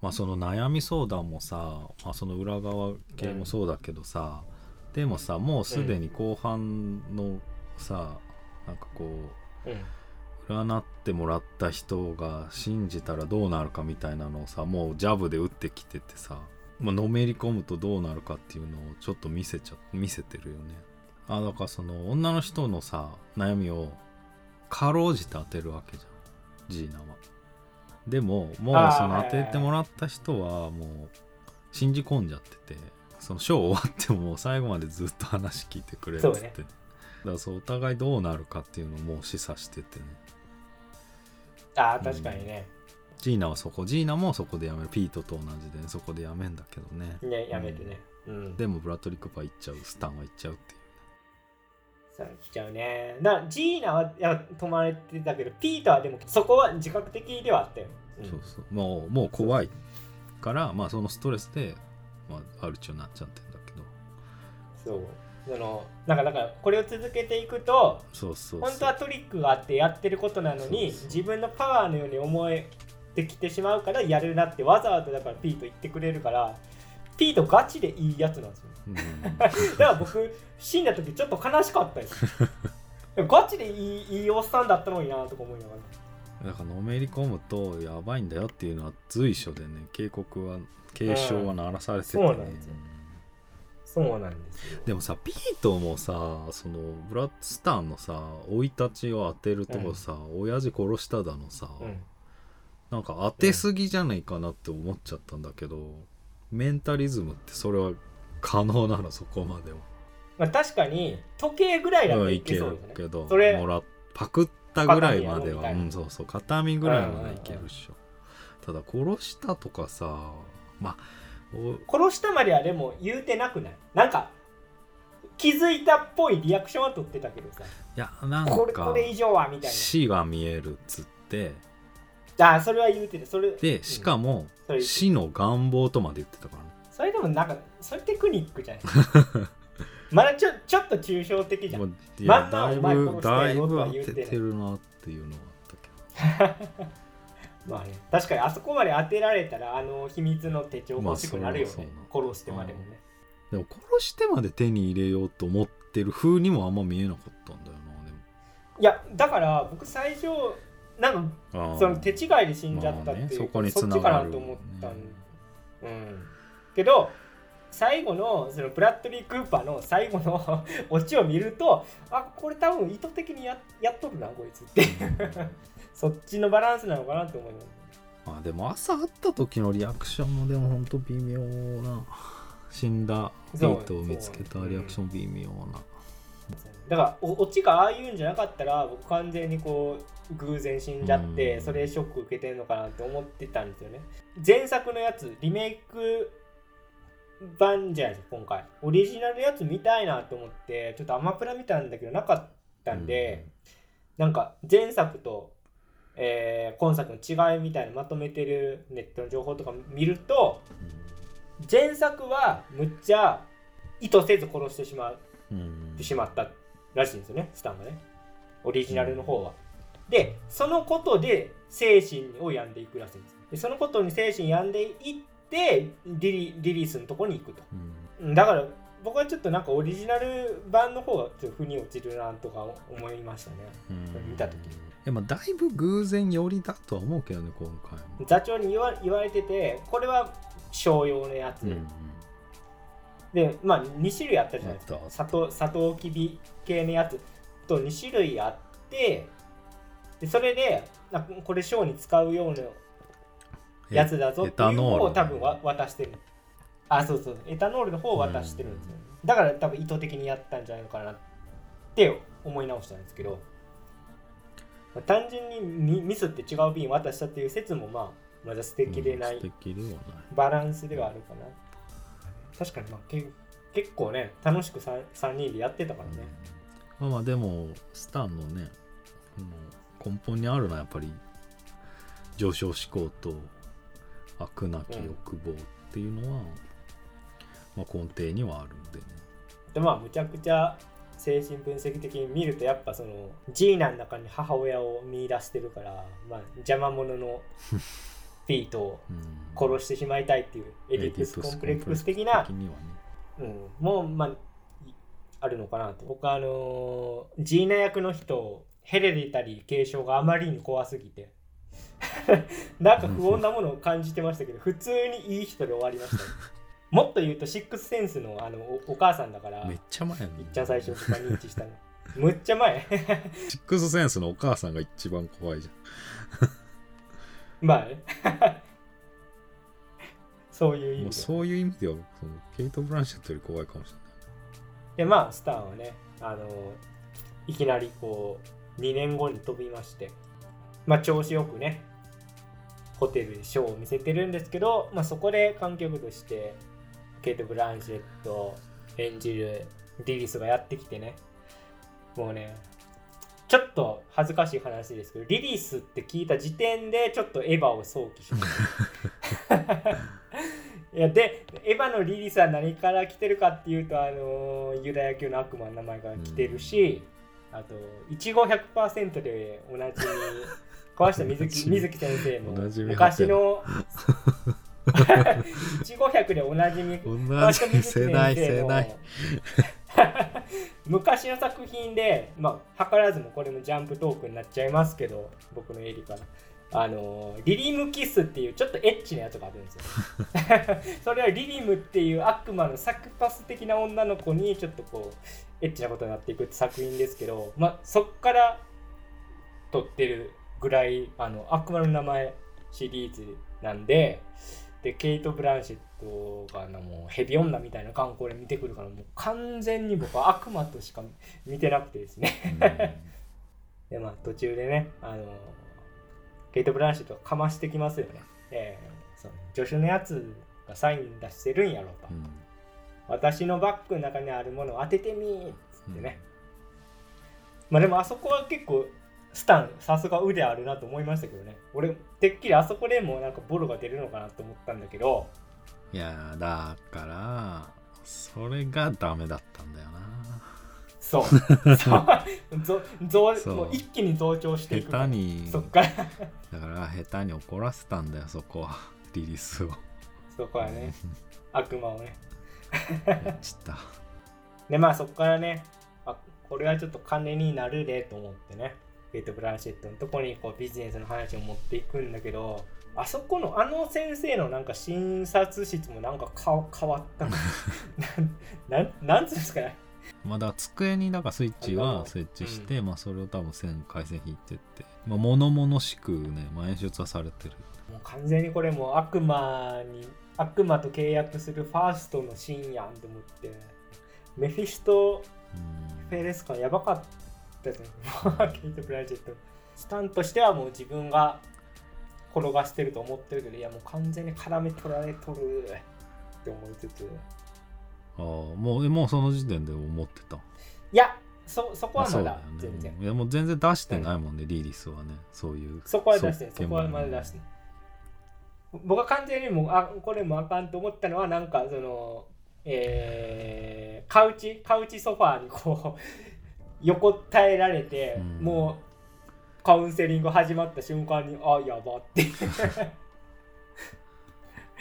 まあその悩み相談もさ、まあ、その裏側系もそうだけどさ、でもさもうすでに後半のさ、なんかこううん占ってもらった人が信じたらどうなるかみたいなのをさもうジャブで打ってきててさ、まあのめり込むとどうなるかっていうのをちょっと見せちゃ見せてるよねあだからその女の人のさ悩みをかろうじて当てるわけじゃん。ジーナは。でももうその当ててもらった人はもう信じ込んじゃっててそのショー終わっても最後までずっと話聞いてくれっつって、そうね。だからそうお互いどうなるかっていうのをもう示唆しててね。ああ確かにね、ジーナはそこ。ジーナもそこでやめる。ピートと同じでそこでやめんだけどね。ねやめてね。うん。でもブラッドリー・クーパー行っちゃう。スタンは行っちゃうっていうさあ来ちゃうね。だからジーナは止まれてたけどピーターはでもそこは自覚的ではあったよ、うん。そうそう。もうもう怖いからまあそのストレスで、まあ、アルチューになっちゃってんだけど。そう。そのなんかだからこれを続けていくとそうそう本当はトリックがあってやってることなのに自分のパワーのように思えてきてしまうからやるなってわざわざだからピート言ってくれるからピートガチでいいやつなんですよ。うん。だから僕死んだ時ちょっと悲しかったです。ガチでいいいいおっさんだったのになとか思いながら。だからのめり込むとやばいんだよっていうのは随所でね警告は警鐘は鳴らされてて、ね。うんそうなんですよ。そうなんですよ。でもさピートもさそのブラッドスターのさ生い立ちを当てるとこさ、親父殺しただのさ、うん。なんか当てすぎじゃないかなって思っちゃったんだけど、メンタリズムってそれは可能なの？そこまでは。まあ、確かに時計ぐらいだといけけそうですね。るけどそれもらパクったぐらいまでは。うんそうそう。片身ぐらいまでいけるっしょ、ただ殺したとかさまあお殺したまではでも言うてなくない？なんか気づいたっぽいリアクションは取ってたけどさ。いやなんこれかこれ以上はみたい死が見えるっつってなあそれは言うてる。それでしかもそれ死の願望とまで言ってたから。ねそれでもなんかそれテクニックじゃない？まだちょちょっと抽象的じゃん。いまやだいあまあお前ぶだいぶ当ててるなっていうのはあったけど。まあね確かにあそこまで当てられたらあの秘密の手帳欲しくなるよね、まあ殺してまでもね、でも殺してまで手に入れようと思ってる風にもあんま見えなかったんだよなでも。いやだから僕最初なんかあー。その手違いで死んじゃったっていう、まあねそこにそっ繋がるちかなと思ったん、うん。けど最後のそのブラッドリー・クーパーの最後の オチを見るとあこれ多分意図的にややっとるなこいつって。そっちのバランスなのかなと思います。まあでも朝会った時のリアクションもでもほんと微妙な。死んだピートを見つけたリアクション微妙なだからおオチがああいうんじゃなかったら僕完全にこう偶然死んじゃってうん。それショック受けてんのかなって思ってたんですよね。前作のやつリメイク版じゃないですか今回。オリジナルのやつ見たいなと思ってちょっとアマプラ見たんだけどなかったんで、なんか前作と、えー今作の違いみたいなのまとめてるネットの情報とか見ると前作はむっちゃ意図せず殺してしまうてしまったらしいんですよねスタンがね。オリジナルの方は。でそのことで精神を病んでいくらしいんです。でそのことに精神病んでいってリリリリースのところに行くと。うん。うんだから僕はちょっとなんかオリジナル版の方がちょっと腑に落ちるなとか思いましたね。うん。見た時でもだいぶ偶然寄りだとは思うけどね今回も座長に言わ言われててこれは商用のやつ、うんでまあ2種類あったじゃないですか。砂糖きび系のやつと2種類あってでそれでなこれショーに使うようなやつだぞっていうのを多分わ渡してる。あそうそう。エタノールの方を渡してるんですよ、だから多分意図的にやったんじゃないのかなって思い直したんですけど、まあ単純にミミスって違う瓶渡したっていう説もまあまだ素敵でないバランスではあるかな確かにまあけ結構ね楽しく 3, 3人でやってたからね、まあまあでもスタンのねあの根本にあるのはやっぱり上昇志向と悪なき欲望っていうのは、まあ、根底にはあるんでね。でまあむちゃくちゃ精神分析的に見るとやっぱそのジーナの中に母親を見出してるから、まあ、邪魔者のフィートをうん。殺してしまいたいっていうエディプスコンプレックス的なね。うん、もうまあいあるのかなと。僕はあのージーナ役の人ヘレディタリー継承があまりに怖すぎて。なんか不穏なものを感じてましたけど普通にいい人で終わりました。ね もっと言うとシックスセンスのあのおお母さんだからめっちゃ前やね。いっちゃん最初とか認知したの。むっちゃ前。シックスセンスのお母さんが一番怖いじまあね。そういう意味でそういう意味ではそのケイト・ブランシェットより怖いかもしれない。でまあスターはねあのいきなりこう2年後に飛びまして。まあ調子よくねホテルでショーを見せてるんですけど、まあ、そこで観客としてケイト・ブランシェット演じるリリスがやってきてね。もうねちょっと恥ずかしい話ですけどリリースって聞いた時点でちょっとエヴァを想起しました。いやでエヴァのリリースは何から来てるかっていうとあのユダヤ教の悪魔の名前から来てるし、あといちご100%でおなじみ川下水木水木先生の 昔のいちご100でおなじみ 同川下水木先生の昔の作品で、まあ、図らずもこれもジャンプトークになっちゃいますけど僕のエリから。あのリリムキスっていうちょっとエッチなやつがあるんですよ。それはリリムっていう悪魔のサクパス的な女の子にちょっとこうエッチなことになっていくって作品ですけど、まあ、そっから撮ってるぐらいあの悪魔の名前シリーズなんででケイト・ブランシェットがあのもうヘビ女みたいな観光で見てくるからもう完全に僕は悪魔としか見てなくてですね。でまあ途中でねあのケイト・ブランシェットがかましてきますよね、えーその助手のやつがサイン出してるんやろと、うん。私のバッグの中にあるものを当ててみーっつってね、まあでもあそこは結構スタンさすが腕あるなと思いましたけどね。俺てっきりあそこでもなんかボロが出るのかなと思ったんだけど。いやだからそれがダメだったんだよな。そう。そう。もう一気に増長していく下手に。そっから。だから下手に怒らせたんだよそこは。リリースを。そこはね。悪魔をね。やっちった。でまあそこからね。あこれはちょっと金になるでと思ってねケイト・ブランシェットのとこにこうビジネスの話を持っていくんだけどあそこのあの先生のなんか診察室もなんかか変わった。の なんなんなんつうんですかね。まあだ机にだからスイッチは設置して、まあそれを多分線回線引いてって、まあ、物々しくね、まあ、演出はされてる。もう完全にこれもう悪魔に悪魔と契約するファーストのシーンやんと思って。メフィストうん。フェレス感やばかったですねケイト・ブランシェットスタンとしてはもう自分が転がしてると思ってるけどいやもう完全に絡め取られとるって思いつつ。ああもうえもうその時点で思ってた？いやそそこはまだ全然うんいやもう全然出してないもんね、リリースはね。そういうそこは出してない。そそこはまだ出してない。僕は完全にもうあこれもあかんと思ったのはなんかそのえーカウチカウチソファーにこう横たえられて、うん。もうカウンセリング始まった瞬間にあやばって。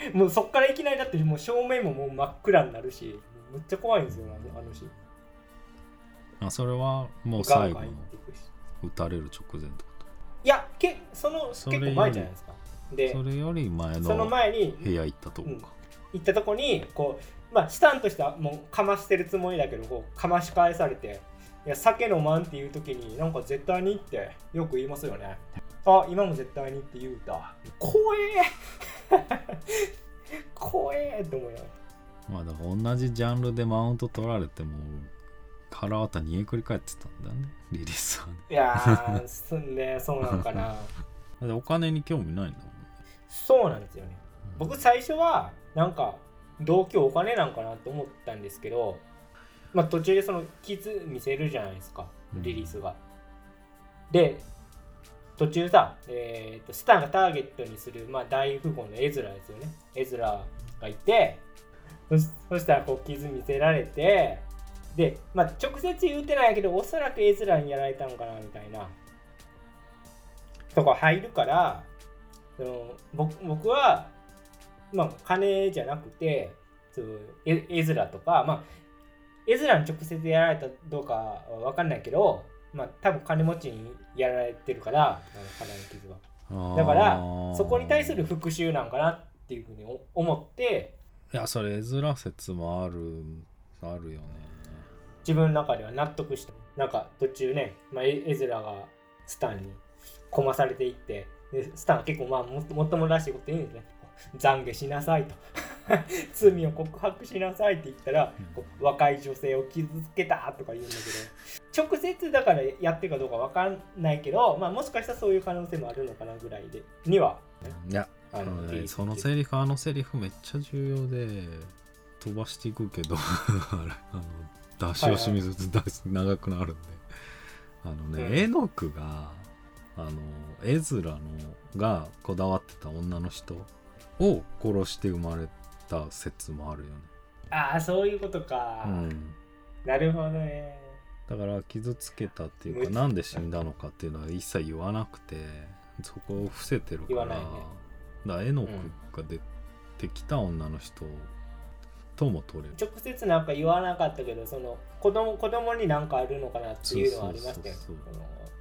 もうそっからいきなりだってもう正面ももう真っ暗になるしめっちゃ怖いんですよあのあのシーンあそれはもう最後の撃たれる直前ってこいやけその結構前じゃないですか。でとそれより前そのの前に部屋行ったとこか、行ったとこにこうまあスタンとしてはもうかましてるつもりだけどこうかまし返されて「いや酒飲まん」っていう時になんか絶対にってよく言いますよね。あ今も絶対にって言うた。怖え。怖えって思いながら。まあだから同じジャンルでマウント取られても腹渡煮えくり返ってたんだよねリリースはねいやーすんでそうなのかな。お金に興味ないんだもん。ねそうなんですよね。僕最初はなんか同居お金なんかなと思ったんですけど、まあ、途中でその傷見せるじゃないですかリリースが。で途中さ、えーとスタンがターゲットにする、まあ、大富豪のエズラですよね。エズラがいてそしたらこう傷見せられてで、まあ、直接言うてないけどおそらくエズラにやられたんかなみたいな。とこ入るからその僕僕は、まあ、金じゃなくてそうエエズラとか、まあ、エズラに直接やられたどうかは分かんないけど、まあ、多分金持ちにやられてるからあの傷は。だからそこに対する復讐なんかなっていうふうにお思って。いやそれ絵面説もあるあるよね。自分の中では納得した。なんか途中ね、まあ、エエズラがスタンにこまされていってでスタンは結構まあもっともっともらしいこと言うんですね懺悔しなさいと。罪を告白しなさいって言ったら、こう若い女性を傷つけたとか言うんだけど。直接だからやってるかどうかわかんないけど、まあ、もしかしたらそういう可能性もあるのかなぐらいで。には、ね、いやあのねそのセリフあのセリフめっちゃ重要で飛ばしていくけど あの出し惜しみずつ長くなるんで。あのね、うん。エノクがあのエズラのがこだわってた女の人を殺して生まれた説もあるよね、ああそういうことか、うん、なるほどね。だから傷つけたっていうむかなんで死んだのかっていうのは一切言わなくてそこを伏せてるからね。だからエノクが出てきた女の人とも取れる、直接なんか言わなかったけどその子供子供になんかあるのかなっていうのはありましたよ。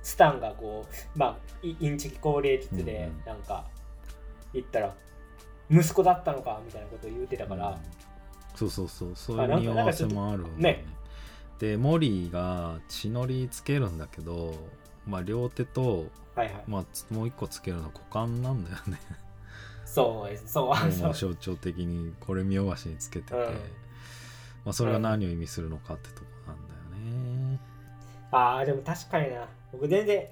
スタンがこうまあイインチキ高齢術でなんか言ったら息子だったのかみたいなことを言ってたから、うん。そうそうそう。そういう匂わせもあるね。ね。でモリーが血のりつけるんだけどまあ両手と、はいはい。まあ、つもう一個つけるのは股間なんだよね。そうです。そうそうもう。象徴的にこれ見よがしにつけてて、うん。まあ、それが何を意味するのかってとこなんだよね、ああでも確かにな。僕全然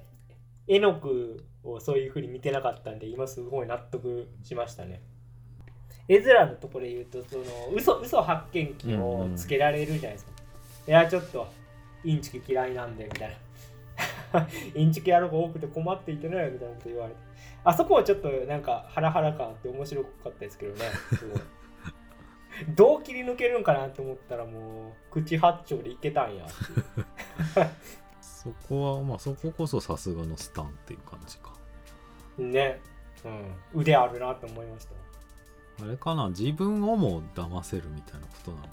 絵の具をそういうふうに見てなかったんで今すごい納得しましたね絵面のところで言うとその嘘嘘発見器をつけられるじゃないですか、いやちょっとインチキ嫌いなんでみたいな。インチキ野郎が多くて困っていけないみたいなこと言われて。あそこはちょっとなんかハラハラ感あって面白かったですけどねすごい。どう切り抜けるんかなと思ったらもう口八丁でいけたんや そこはまあそここそさすがのスタンっていう感じか。ね、うん、腕あるなと思いましたあれかな？自分をも騙せるみたいなことなのか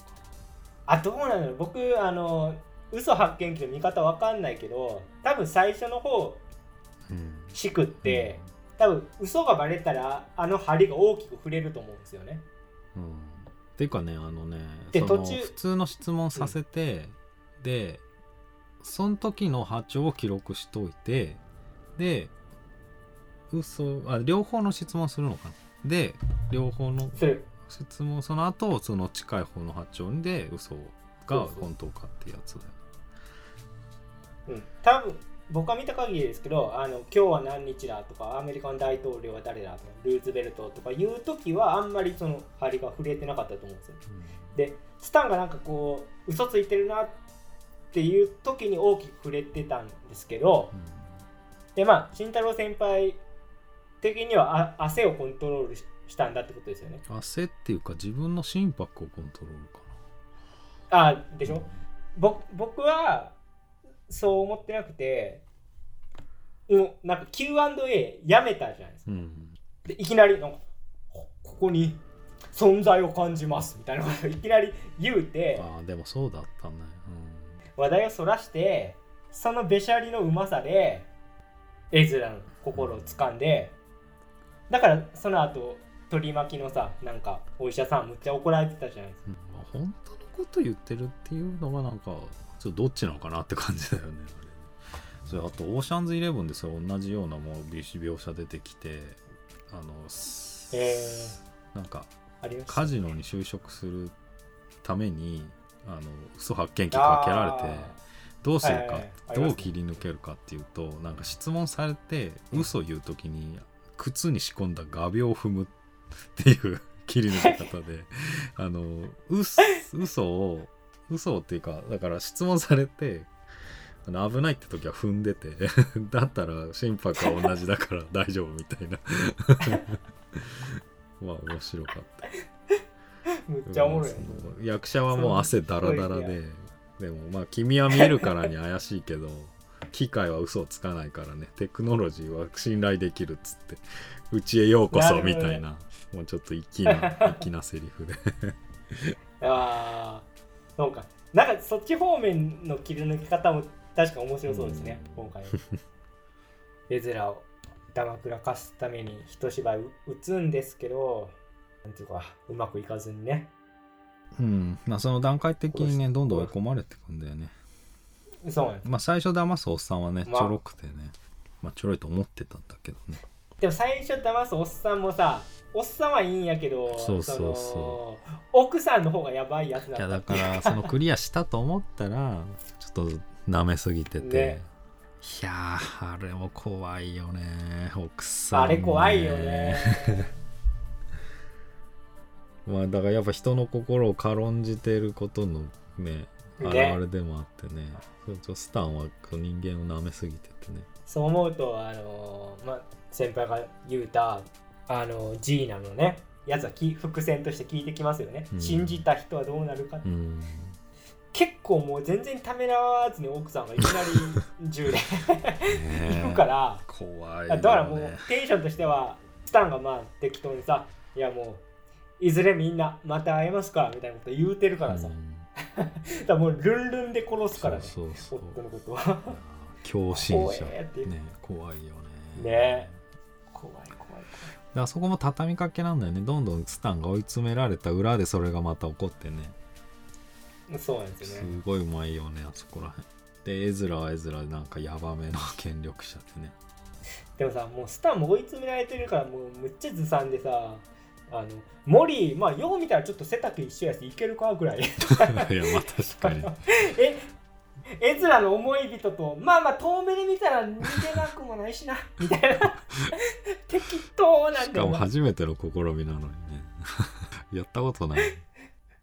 あどうなの僕あの嘘発見器の見方わかんないけど多分最初の方なうん。しくって、多分嘘がバレたらあの針が大きく触れると思うんですよね。うん。っていうかねあのねで途中普通の質問させて、でその時の波長を記録しといてで嘘あ両方の質問するのかな？で両方の質問その後その近い方の波長で嘘が本当かってやつだようん。多分僕は見た限りですけどあの今日は何日だとかアメリカの大統領は誰だとかルーズベルトとかいう時はあんまりその針が触れてなかったと思うんですよ。でスタンがなんかこう嘘ついてるなっていう時に大きく触れてたんですけどでまあ慎太郎先輩的にはあ汗をコントロールししたんだってことですよね。うん汗っていうか自分の心拍をコントロールかあでしょ？ぼ僕はそう思ってなくてもうなんか Q&A やめたじゃないですか。なうん。でいきなりなんかこここに存在を感じますみたいなことをいきなり言うてああでもそうだったね。話題をそらしてそのべしゃりのうまさで絵面の心を掴んでだからその後取り巻きのさなんかお医者さんむっちゃ怒られてたじゃないですか。うん、まあ、本当のこと言ってるっていうのがなんかちょっとどっちなのかなって感じだよねそれあとオーシャンズイレブンでそれ同じようなもう描写出てきてあのすえなんかカジノに就職するためにあの嘘発見器かけられてどうするか、はいはいはい。どう切り抜けるかっていうとなんか質問されて嘘言う時に靴に仕込んだ画鋲を踏むっていう 切り抜け方で。あの嘘嘘を嘘っていうかだから質問されてあの危ないって時は踏んでて だったら心拍は同じだから大丈夫みたいな。まあ面白かった。むっちゃおもろい、その役者はもう汗だらだらででもまあ君は見えるからに怪しいけど機械は嘘をつかないからね。テクノロジーは信頼できるっつって。うちへようこそみたいな。もうちょっと粋な 粋なセリフで。ああそうか。なんかそっち方面の切り抜け方も確か面白そうですね、今回絵面をだまくらかすために一芝居打つんですけどなんていうかうまくいかずにね。うん。まあその段階的にねどんどん追い込まれてくんだよねそうなんです。まあ最初騙すおっさんはねちまあ。ょろくてねまあちょろいと思ってたんだけどね。でも最初騙すおっさんもさおっさんはいいんやけどそうそうそうの奥さんの方がやばいやついやなんだだから そのクリアしたと思ったらちょっと舐めすぎてて、ね。いやーあれも怖いよね奥さん、あれ怖いよね。まあだからやっぱ人の心を軽んじてることのねね現れでもあってね。そうそうスタンは人間を舐めすぎててね。そう思うとあのまあ先輩が言うたあのジーナのね。やつはき伏線として聞いてきますよね、うん。信じた人はどうなるか、うん。結構もう全然ためらわずに奥さんがいきなり銃で ね行くから、怖いよね。だからもうテンションとしてはスタンがまあ適当にさいやもういずれみんなまた会えますからみたいなこと言うてるからさ、うん だもうルンルンで殺すからね。そうそうそう。夫のことは。狂信者。ね怖いよね。ね。怖い怖いだからそこも畳みかけなんだよね。どんどんスタンが追い詰められた裏でそれがまた起こってね。怖いそうなんですね。ごいうまいよねあそこらへんでエズラはエズラでなんかヤバめの権力者でね。でもさもうスタンも追い詰められてるからもうむっちゃずさんでさあの森まあよう見たらちょっと背丈一緒やしいけるかぐらい。いやまあ確かに。えエズラの思い人とまあまあ遠目で見たら似てなくもないしな みたいな。適当なんしかも初めての試みなのにね。やったことない。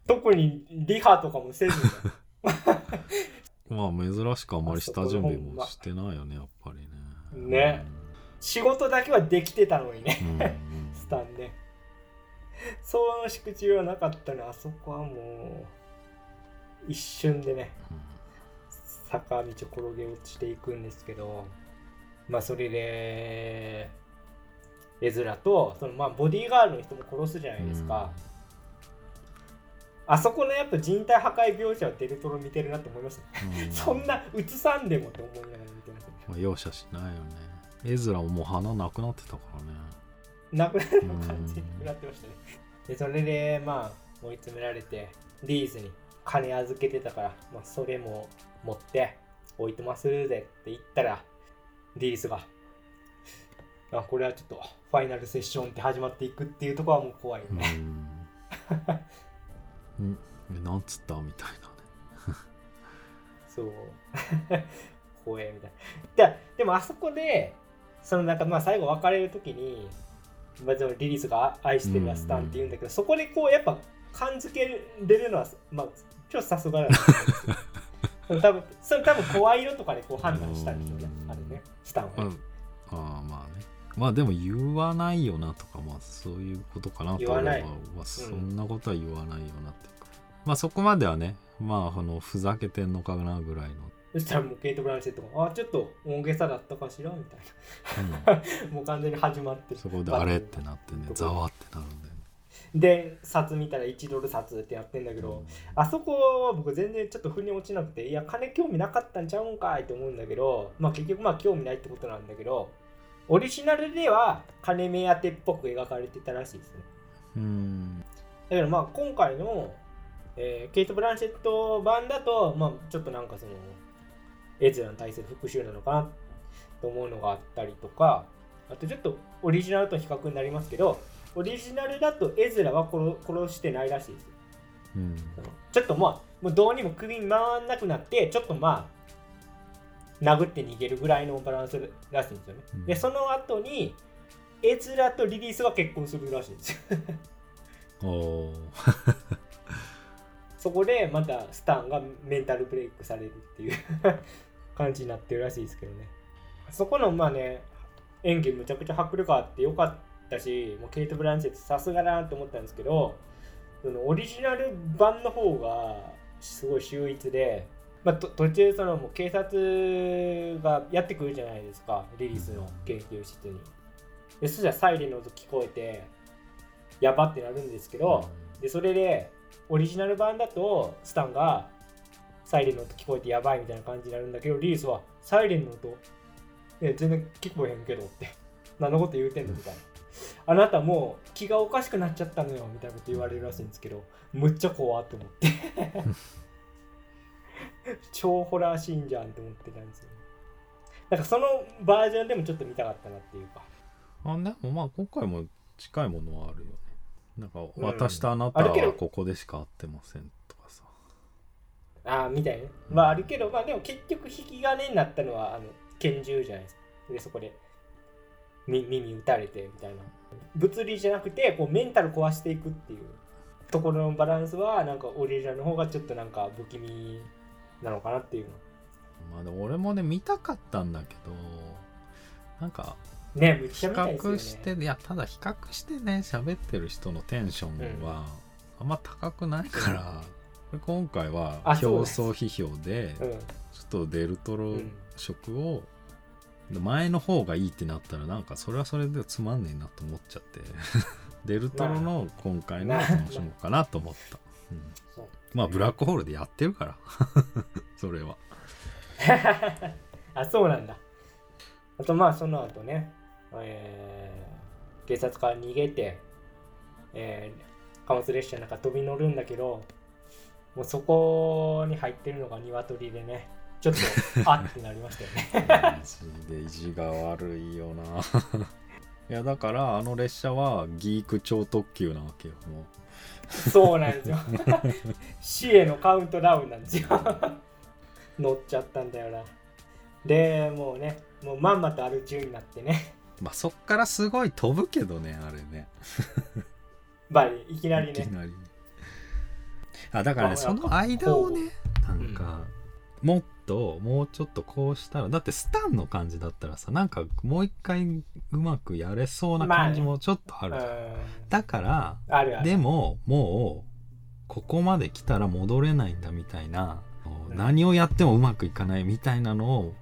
特にリハとかもせずに。まあ珍しくあんまり下準備もしてないよねやっぱりね。ね。仕事だけはできてたのにね。うんうんうん。スタンねそのしくじりはなかったのあそこはもう一瞬でね坂道を転げ落ちていくんですけどまあそれでエズラとそのまあボディーガードの人も殺すじゃないですか、あそこのやっぱ人体破壊描写はデルトロ見てるなって思いました。ね、うん。そんな映さんでもって思いながら見てましたねまあ容赦しないよね。エズラももう鼻なくなってたからねなくなるの感じになってましたね。でそれでまあ追い詰められてリーズに金預けてたから、まあ、それも持って置いてますぜって言ったらリーズがあこれはちょっとファイナルセッションって始まっていくっていうところはもう怖いようね、ん。なんつったみたいなね。そう。怖えみたいな。ででもあそこでそのなんかまあ最後別れる時に、まあ、でもリリースが愛してるラスタンって言うんだけど、そこでこうやっぱ感づけれるのはまあちょっとさすがだなと思うんですよその多分それ多分声色とかでこう判断したんですよねうんあれねスタンは、あああまあね。まあでも言わないよなとかまあそういうことかなと言わない俺はまあそんなことは言わないよなっていうか、まあそこまではねまああのふざけてんのかなぐらいの、そしたらもうケイト・ブランシェットがあちょっと大げさだったかしら？みたいうん。な もう完全に始まってる。そこであれってなってねざわってなるんだよね。で札見たら1ドル札ってやってんだけど、あそこは僕全然ちょっと腑に落ちなくて、いや、金興味なかったんちゃうんかいと思うんだけど、まあ結局まあ興味ないってことなんだけど、オリジナルでは金目当てっぽく描かれてたらしいですね。うん。だけどまあ今回の、えーケイト・ブランシェット版だと、まあちょっとなんかその、エズラに対する復讐なのかな？と思うのがあったりとか、あとちょっとオリジナルと比較になりますけど、オリジナルだとエズラは殺殺してないらしいです。よ。うん。ちょっとまあもうどうにも首に回んなくなってちょっとまあ殴って逃げるぐらいのバランスらしいんですよね、うん。でその後にエズラとリリースが結婚するらしいんです。よ おー。そこでまたスタンがメンタルブレイクされるっていう感じになってるらしいですけどね。そこのまあね演技むちゃくちゃ迫力あってよかったしもうケイト・ブランシェットさすがだなと思ったんですけどそのオリジナル版の方がすごい秀逸で、まあ、と途中そのもう警察がやってくるじゃないですかリリースの研究室に。でそしたらサイレンの音聞こえてやばってなるんですけど、でそれでオリジナル版だとスタンがサイレンの音聞こえてやばいみたいな感じになるんだけどリリースはサイレンの音、ね、全然聞こえへんけどって 何のこと言うてんのみたいな。あなたもう気がおかしくなっちゃったのよみたいなこと言われるらしいんですけどむっちゃ怖って思って。超ホラーシーンじゃんって思ってたんですよなんかそのバージョンでもちょっと見たかったなっていうか。あでもまあ今回も近いものはあるよね。なんかん。私とあなたはここでしか会ってませんとかさ、ああみたいな。まああるけどまあでも結局引き金になったのはあの拳銃じゃないですか。でそこでみ耳打たれてみたいな。物理じゃなくてこうメンタル壊していくっていう。ところのバランスはなんかオリジナルの方がちょっとなんか不気味なのかなっていうまあでも俺もね見たかったんだけどなんかねめっち比ゃ見たいですよね。較していやただ比較してね喋ってる人のテンションはあんま高くないから、こ れ今回はあそう競です争批評でうん。ちょっとデルトロうん色を前の方がいいってなったらなんかそれはそれでつまんねえなと思っちゃって デルトロの今回の面白いかなと思った、うん。まあブラックホールでやってるから それは。あそうなんだ。あとまあその後ね、えー警察から逃げて、えー貨物列車の中飛び乗るんだけどもうそこに入ってるのが鶏でねちょっとあってなりましたよね。マジで意地が悪いよな。いやだからあの列車はギーク超特急なわけよもそうなんですよ。死へのカウントダウンなんですよ。乗っちゃったんだよな。でもうねもうまんまとアル中になってね。うまあそっからすごい飛ぶけどねあれね。まあいきなりね。いきなりねあだからねあその間をねなうんんか、もっともうちょっとこうしたらだってスタンの感じだったらさなんかもう一回うまくやれそうな感じもちょっとある、うん。だからあるある。でももうここまで来たら戻れないんだみたいな、うん。何をやってもうまくいかないみたいなのを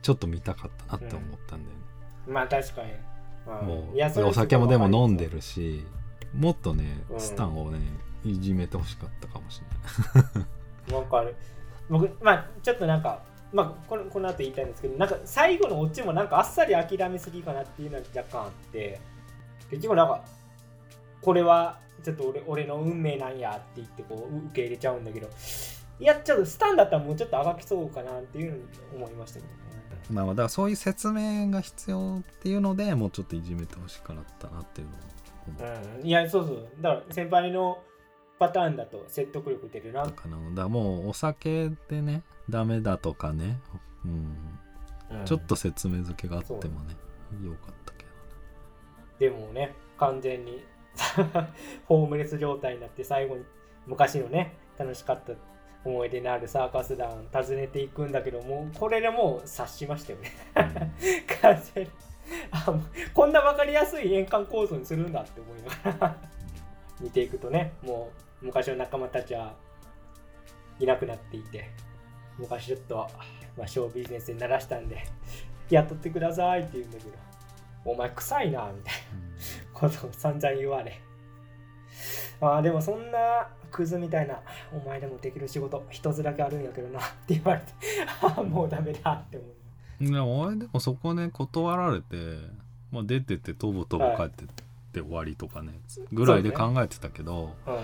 ちょっと見たかったなって思ったんだよね、まあ確かに。うん。もうお酒もでも飲んでる。るしもっとねうん。スタンをねいじめてほしかったかもしれない わかる。僕、まあちょっとなんか、まあこのこの後言いたいんですけど、なんか最後のオチもなんかあっさり諦めすぎかなっていうのは若干あって、結局なんか、これはちょっと俺俺の運命なんやって言ってこう受け入れちゃうんだけど、いや、ちょっとスタンだったらもうちょっとあがきそうかなっていうのに思いましたけどね。まあまあだからそういう説明が必要っていうのでもうちょっといじめてほしかったなっていうのは思っうん、いや、そうそう。だから先輩のパターンだと説得力出るな。た。かなだもうお酒でねダメだとかね、うん、うん。ちょっと説明付けがあってもねよかったけどでもね完全に ホームレス状態になって最後に昔のね楽しかった思い出のあるサーカス団訪ねていくんだけどもうこれでもう察しましたよね。完全に。こんな分かりやすい円環構造にするんだって思いながら 見ていくとねもう昔の仲間たちはいなくなっていて昔ちょっと、まあ、ショービジネスに鳴らしたんで雇ってくださいって言うんだけどお前臭いなみたいなことを散々言われ。あーでもそんなクズみたいなお前でもできる仕事一つだけあるんやけどなって言われてもうダメだって思う。うんでも俺でもそこね断られて、まあ、出てってとぼとぼ帰ってって終わりとかねぐらいで考えてたけど、うん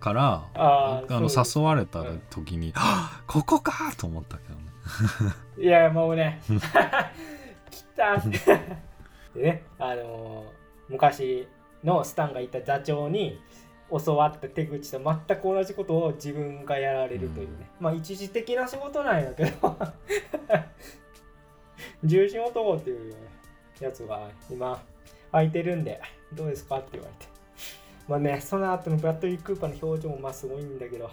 からあの誘われた時に、はっここかと思ったけどね。いやもうね 来た。でねあのー昔のスタンがいた座長に教わった手口と全く同じことを自分がやられるというね、まあ一時的な仕事なんやけど。重心男っていうやつが今空いてるんでどうですか？って言われて。まあねその後のブラッドリー・クーパーの表情もまあすごいんだけど。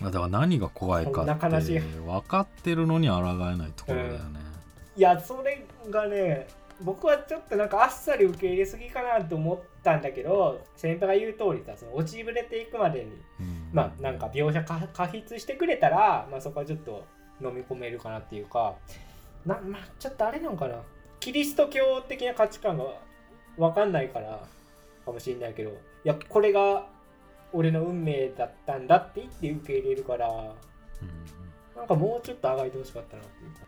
まあだから何が怖いかって分かってるのに抗えないところだよね、いやそれがね僕はちょっとなんかあっさり受け入れすぎかなと思ったんだけど先輩が言う通りさその落ちぶれていくまでに。うん。まあなんか描写か過筆してくれたら、まあ、そこはちょっと飲み込めるかなっていうか。なまあちょっとあれなんかな。キリスト教的な価値観が分かんないからかもしれないけどいやこれが俺の運命だったんだって言って受け入れるからうんなんかもうちょっとあがいてほしかったなっていうか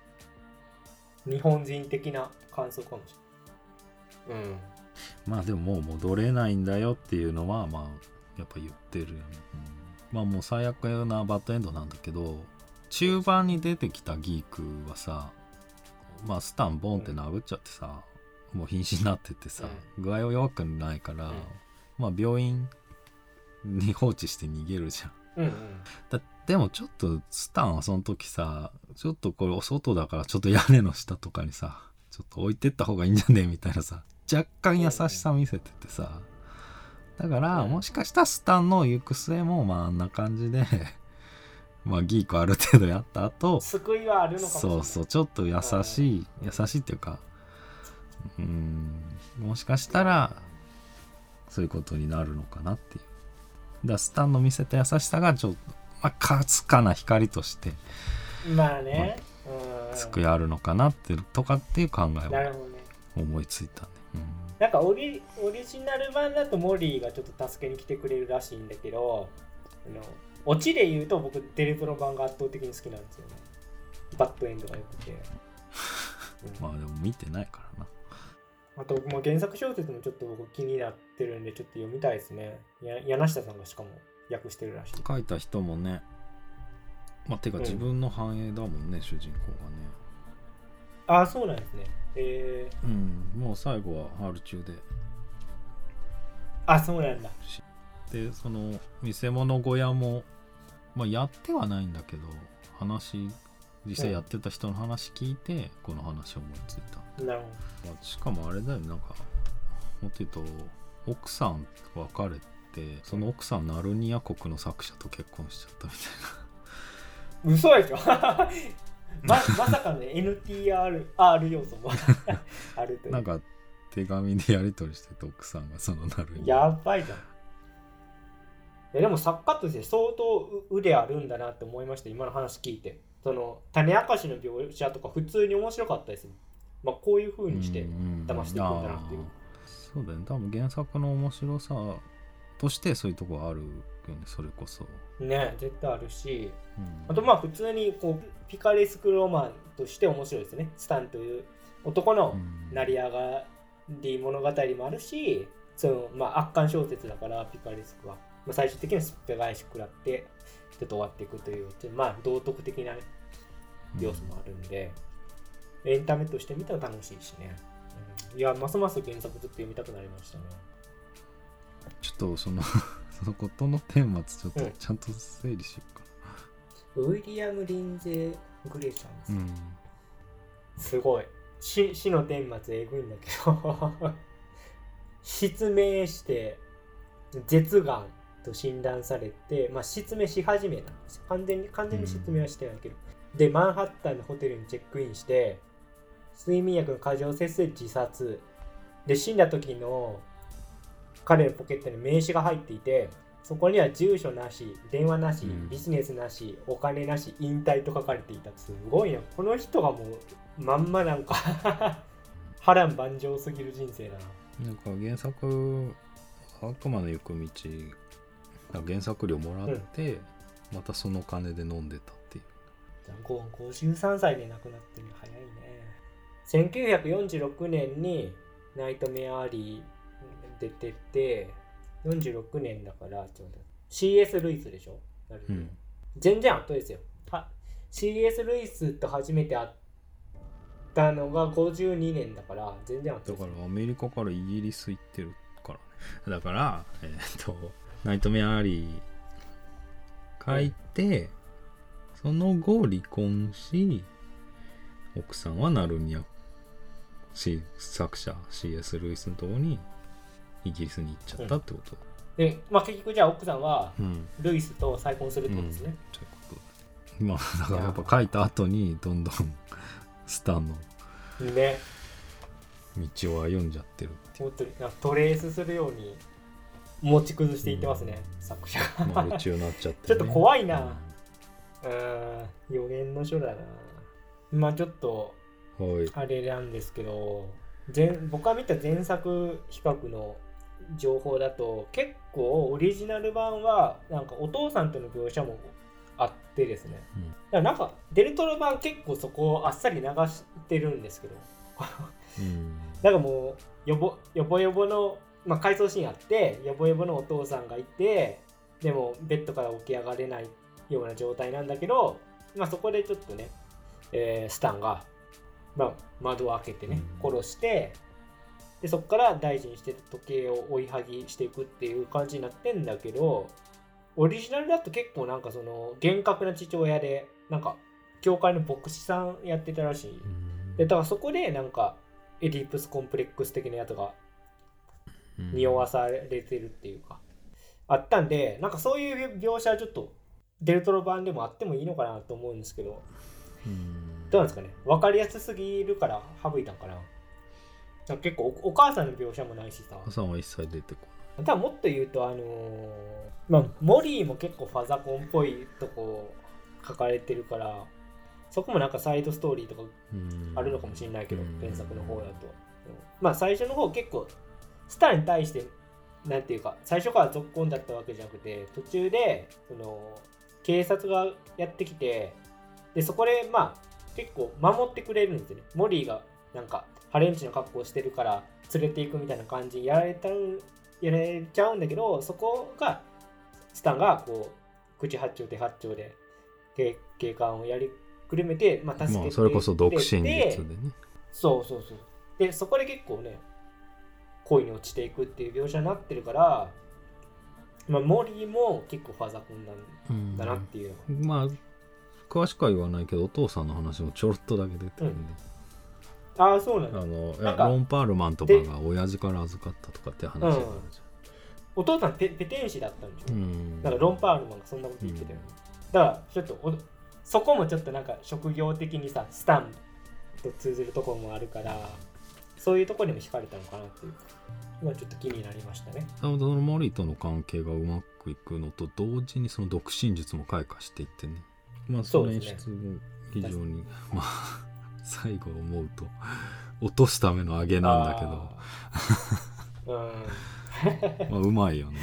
日本人的な感想かもしれない。うん。まあでももう戻れないんだよっていうのはまあやっぱ言ってるよね、うんまあもう最悪なバッドエンドなんだけど中盤に出てきたギークはさまあスタンボンって殴っちゃってさ、もう瀕死になっててさ、具合は弱くないから、ん。まあ病院に放置して逃げるじゃん。うんうん。だでもちょっとスタンはその時さちょっとこれお外だからちょっと屋根の下とかにさちょっと置いてった方がいいんじゃねえみたいなさ若干優しさ見せててさだからうん。もしかしたらスタンの行く末もまああんな感じで まあギークある程度やった後救いはあるのかもしれない。そうそうちょっと優しい優しいっていうかうーん。もしかしたらそういうことになるのかなっていう。だスタンの見せた優しさがちょっとまあかすかな光としてまあね、うん。救いあるのかなってとかっていう考えを思いついたね、なんかオリオリジナル版だとモリーがちょっと助けに来てくれるらしいんだけどあのオチで言うと僕デレプロ版が圧倒的に好きなんですよね。バッドエンドが良くて、うん、まあでも見てないからなあともう原作小説もちょっと僕気になってるんでちょっと読みたいですね。や柳下さんがしかも訳してるらしい。書いた人もね。まあてかうん自分の反映だもんね、主人公がね。ああそうなんですね。えー、うん。もう最後は春中で。あそうなんだ。でその見せ物小屋も、まあ、やってはないんだけど話実際やってた人の話聞いて、この話を思いついた、なるほまあしかもあれだよね。なんかもっと言うと奥さんと別れてその奥さんナルニア国の作者と結婚しちゃったみたいど嘘でしょ？ままさかの NTR 要素もあるという。ななんか手紙でやり取りしてて奥さんがそのナルニア。やばいじゃん。えでも作家として相当う腕あるんだなって思いました、今の話聞いて。その種明かしの描写とか普通に面白かったですよ。まあこういう風にしてうん騙していくんだなっていう。あーそうだよね。多分原作の面白さとしてそういうとこあるよね。それこそ、ね、絶対あるし、うん。あとまあ普通にこうピカレスクロマンとして面白いですね。スタンという男のうん成り上がり物語もあるし、そのまあ圧巻小説だからピカレスクは、まあ、最終的にはすっぺ返し食らってちょっと終わっていくというまあ道徳的な要素もあるんで、エンタメとして見たら楽しいしね、うん。いやますます原作ずっと読みたくなりましたね。ちょっとその そのことの顛末ちょっうん。とちゃんと整理しようか。ウィリアム・リンゼー・グレーシャンです、な、うん。すごい。死死の顛末えぐいんだけど。失明して舌がんと診断されて、まあ、失明し始めなんです完全に完全に失明はしてないけど、でマンハッタンのホテルにチェックインして睡眠薬の過剰摂取で自殺。で死んだ時の彼のポケットに名刺が入っていてそこには住所なし電話なし、うん。ビジネスなしお金なし引退と書かれていた。すごいな。この人がもうまんまなんか 波乱万丈すぎる人生だな。なんか原作悪魔の行く道原作料もらって、またその金で飲んでたっていう。じゃあご53歳で亡くなってるの早いね。1946年にナイトメアリー出てて46年だからちょうど CS ルイスでしょ、うん。全然後ですよ。は CS ルイスと初めて会ったのが52年だから全然後だです。よからアメリカからイギリス行ってるからね。だからえっ、とナイトメアリー書いて、その後離婚し奥さんはナルニア C 作者 CS ルイスのとこにイギリスに行っちゃったってこと。で、まあ、結局じゃあ奥さんはうん、ルイスと再婚するってこと。ですね、そういうことだ今だからやっぱ書いた後にどんどんスターのね。道を歩んじゃってるにトレースするように持ち崩していってますね、作者が。うマルチになっちゃって、ちょっと怖いな。うん予言の書だな。まあちょっとあれなんですけど前僕が見た前作比較の情報だと結構オリジナル版はなんかお父さんとの描写もあってですね、うん。だからなんかデルトロ版結構そこをあっさり流してるんですけど。うん。なんかもうよぼよぼよぼの、まあ、回想シーンあってよぼよぼのお父さんがいてでもベッドから起き上がれないような状態なんだけど、まあ、そこでちょっとね、えースタンが、まあ、窓を開けてねうん。殺してでそこから大事にしてた時計を追いはぎしていくっていう感じになってんだけどオリジナルだと結構なんかその厳格な父親でなんか教会の牧師さんやってたらしい。うん。でだからそこでなんかエディプスコンプレックス的なやつがうん匂わされてるっていうか、あったんでなんかそういう描写はちょっとデルトロ版でもあってもいいのかなと思うんですけど。うん。どうなんですかね？分かりやすすぎるから省いたんかな？なんか結構おお母さんの描写もないしさ。お母さんは一切出てこただもっと言うとあのーまあモリーも結構ファザコンっぽいとこ書かれてるからそこもなんかサイドストーリーとかあるのかもしれないけど、うん。原作の方だと。うんまあ最初の方結構スターに対してなんていうか最初から続婚だったわけじゃなくて途中でその警察がやってきてでそこでまあ結構守ってくれるんですよね。モリーがなんかハレンチの格好をしてるから連れていくみたいな感じにやられたやられちゃうんだけどそこがスタンがこう口八丁手八丁で警警官をやりくるめて、まあ、助けてまあそれこそ独身術ででねそうそうそう。で、そこで結構ね、恋に落ちていくっていう描写になってるから、まあ、モリーも結構ファザコンなんうんだなっていうのが。まあ詳しくは言わないけどお父さんの話もちょろっとだけ出てるんで、ああ、そうなんだ。あのなんかロン・パールマンとかが親父から預かったとかって話があるじお父さんペペテン師だったんでしょ？ゃん、うんだからロン・パールマンがそんなこと言ってたよね。だからちょっとおそこもちょっとなんか職業的にさ、スタンと通ずるところもあるから、そういうところにも惹かれたのかなっていう。か、まあちょっと気になりましたね。そのモリーとの関係がうまくいくのと同時にその独身術も開花していってね。まあその演出も非常に、まあ 最後思うと落とすための上げなんだけど。うん。まあうまいよね。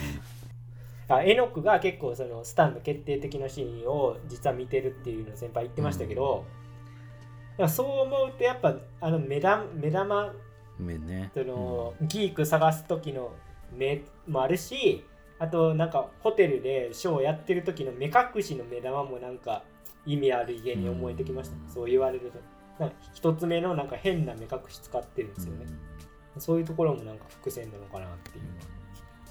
あエノックが結構そのスタンの決定的なシーンを実は見てるっていうのを先輩言ってましたけど、だからそう思うとやっぱあの目玉目玉目ね。その、ギーク探す時の目もあるしあとなんかホテルでショーをやってる時の目隠しの目玉もなんか意味ある家に思えてきました、うん。そう言われると。なんか一つ目のなんか変な目隠し使ってるんですよね、そういうところもなんか伏線なのかなっていうのは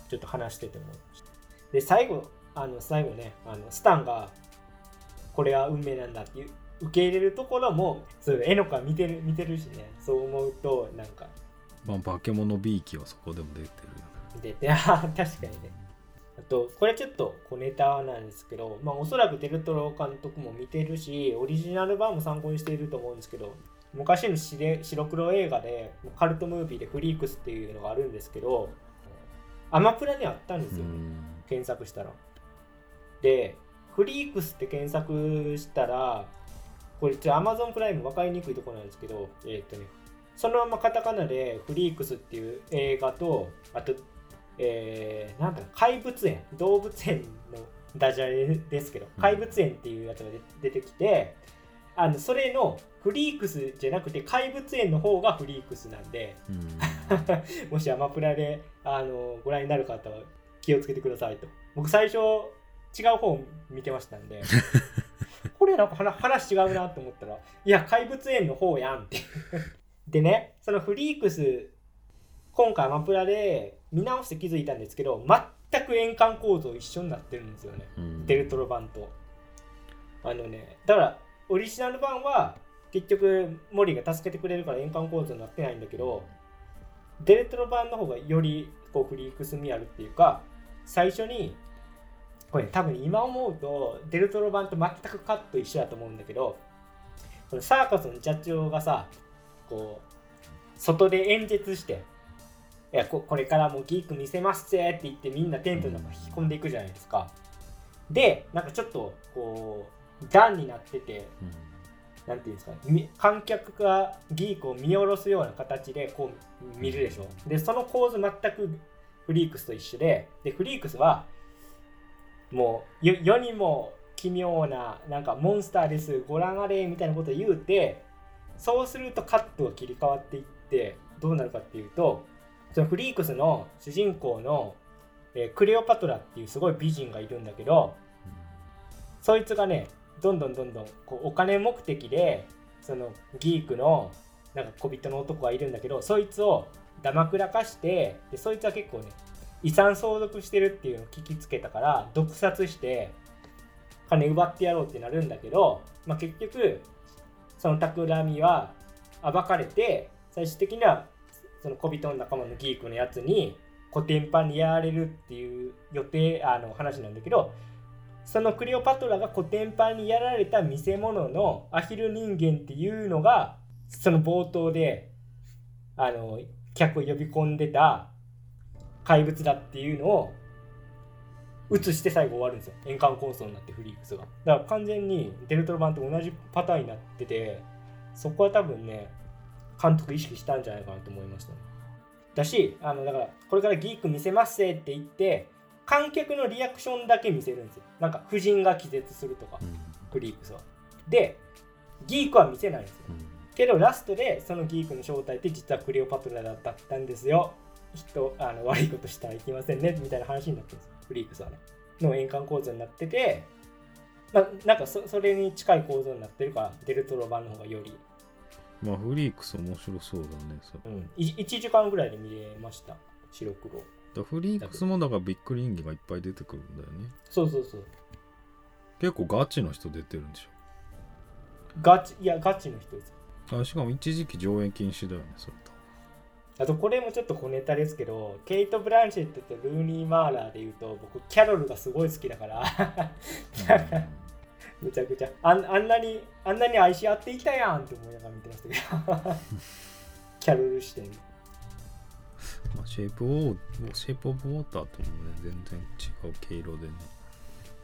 ちょっと話してて思いました。で、最後、あの最後ね、あのスタンがこれは運命なんだっていう受け入れるところも、そう絵の子は見てる見てるしね、そう思うと、なんか。まあ化け物 B 機はそこでも出てるよね。出て、あー確かにね。あと、これちょっと小ネタなんですけど、まあおそらくデルトロ監督も見てるし、オリジナル版も参考にしていると思うんですけど、昔の白白黒映画で、カルトムービーでフリークスっていうのがあるんですけど、アマプラにあったんですよ、ね検索したら。で、フリークスって検索したら、これちょっと Amazon プライム分かりにくいところなんですけど、えーっとね、そのままカタカナでフリークスっていう映画と、あと、えー、なんだろう、怪物園、動物園のダジャレですけど、うん。怪物園っていうやつが出出てきて、あのそれのフリークスじゃなくて怪物園の方がフリークスなんで、うん。もしアマプラであのご覧になる方は気をつけてくださいと。僕最初違う方見てましたんで、これなんか話話違うなと思ったら、いや、怪物園の方やんって。でね、そのフリークス、今回アマプラで見直して気づいたんですけど、全く円環構造一緒になってるんですよね。うんデルトロ版と。あのね、だから、オリジナル版は結局、モリが助けてくれるから円環構造になってないんだけど、デルトロ版の方がよりこうフリークス味あるっていうか、最初に、これ、多分今思うと、デルトロ版と全くカット一緒だと思うんだけど、このサーカスの社長がさ、こう、外で演説して、いやここれからもうギーク見せますぜって言ってみんなテントの中引き込んでいくじゃないですか。で、なんかちょっとこう、段になってて、なんていうんですか観客がギークを見下ろすような形でこう見るでしょ。で、その構図全くフリークスと一緒で、で、フリークスは、もう世にも奇妙ななんかモンスターです。ご覧あれみたいなことを言うてそうするとカットが切り替わっていってどうなるかっていうとそのフリークスの主人公の、えクレオパトラっていうすごい美人がいるんだけどそいつがねどんどんどんどんこうお金目的でそのギークのなんか小人の男がいるんだけどそいつをだまくらかしてでそいつは結構ね遺産相続してるっていうのを聞きつけたから毒殺して金奪ってやろうってなるんだけど、まあ、結局その企みは暴かれて最終的にはその小人の仲間のギークのやつにコテンパンにやられるっていう予定あの話なんだけどそのクレオパトラがコテンパンにやられた見せ物のアヒル人間っていうのがその冒頭であの客を呼び込んでた怪物だっていうのを映して最後終わるんですよ。円環構想になってフリークスが。だから完全にデルトロ版と同じパターンになっててそこは多分ね監督意識したんじゃないかなと思いましたね。だしあのだからこれからギーク見せますせって言って観客のリアクションだけ見せるんですよ。なんか夫人が気絶するとかうん。フリークスは。でギークは見せないんですよ。うん。けどラストでそのギークの正体って実はクレオパトラだったんですよ人あの悪いことしたらいけませんねみたいな話になってるんですフリークスはね。の円環構造になってて、まあ、なんかそそれに近い構造になってるからデルトロ版の方がより、まあフリークス面白そうだねそれ。うん、い1時間ぐらいで見れました白黒。だフリークスもだからビッグリンギがいっぱい出てくるんだよね。そうそうそう。結構ガチの人出てるんでしガチいやガチの人です。ょあしかも一時期上映禁止だよねそれ。とあとこれもちょっと小ネタですけどケイト・ブランシェットとルーニー・マーラで言うと僕キャロルがすごい好きだから。むちゃくちゃあんあんなにあんなに愛し合っていたやんって思いながら見てましたけど。キャロル視点。まあ、シェイプオーシェイプオブウォーターともね全然違う毛色でね。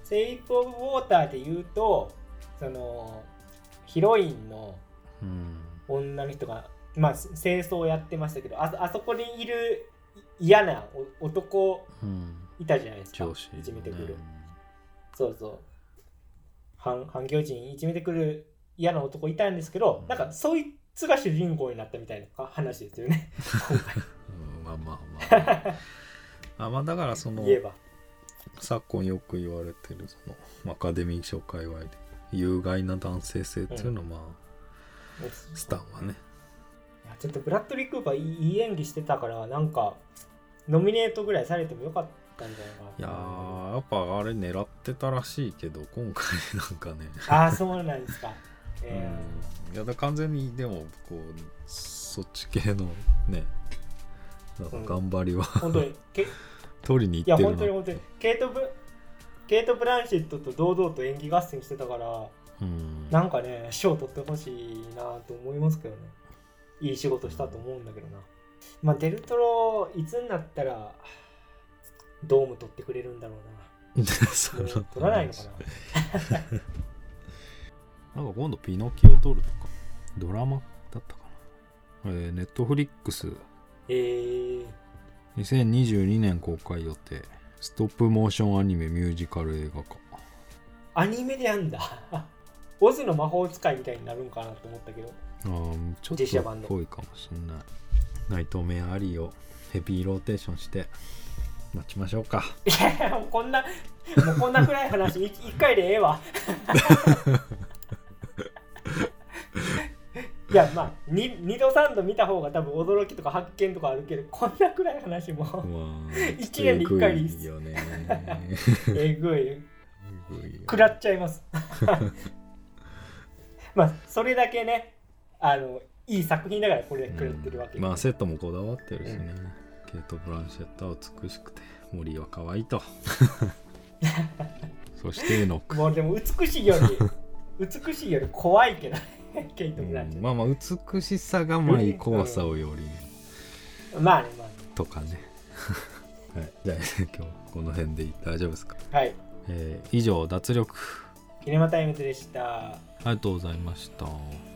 セイプ・オブ・ウォーターで言うとそのヒロインのうん。女の人がまあ清掃をやってましたけどああそこにいる嫌なお男うん。いたじゃないですか。上司、ね、いじめてくる。そうそう。反反響人いじめてくる嫌な男いたんですけどなんかそいつが主人公になったみたいなか話ですよね。今回。うん、まあまあまああ。まあだからその言えば。昨今よく言われてるそのアカデミー賞界隈で有害な男性性っていうのはまあ、スタンはねちょっとブラッドリー・クーパーいいいい演技してたからなんかノミネートぐらいされてもよかったんじゃないかな。いやーやっぱあれ狙ってたらしいけど今回なんかね。ああそうなんですか。え うん。いやだ完全にでもこうそっち系のね頑張りは、ー、本当にけい 取りにや行ってるな本当に本当にケイトブケイト・ブランシェットと堂々と演技合戦してたからうん。なんかね賞取ってほしいなと思いますけどねいい仕事したと思うんだけどな。まあデルトロいつになったらドーム取ってくれるんだろうな。そ取らないのかな。なんか今度ピノキオ撮るとかドラマだったかな。えー、ネットフリックス。えー、2022年公開予定ストップモーションアニメミュージカル映画化。アニメでやんだ。オズの魔法使いみたいになるんかなと思ったけどあーちょっとっぽいかもしれない。ナイトメアリーをヘビーローテーションして待ちましょうか。いやもうこんなもうこんな暗い話一一回でええわ。いやまあに二度三度見た方が多分驚きとか発見とかあるけどこんな暗い話もまあ一年で一回でいいっすえぐいよね。えぐい。食らっちゃいます。まあそれだけねあのいい作品だからこれで食らってるわけ、まあセットもこだわってるしね、ケイト・ブランシェットは美しくて森は可愛いと。そしてエノック。もうでも美しいより美しいより怖いけどねケイト・ブランチうん。まあまあ美しさがまあ怖さをより。ねまあねまあね。とかね。はい。じゃあ今日この辺で大丈夫ですか、はい。えー以上脱力。キネマタイムズでした。ありがとうございました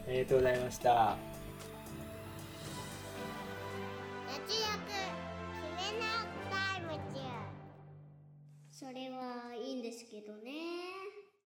ありがとうございました。それはいいんですけどね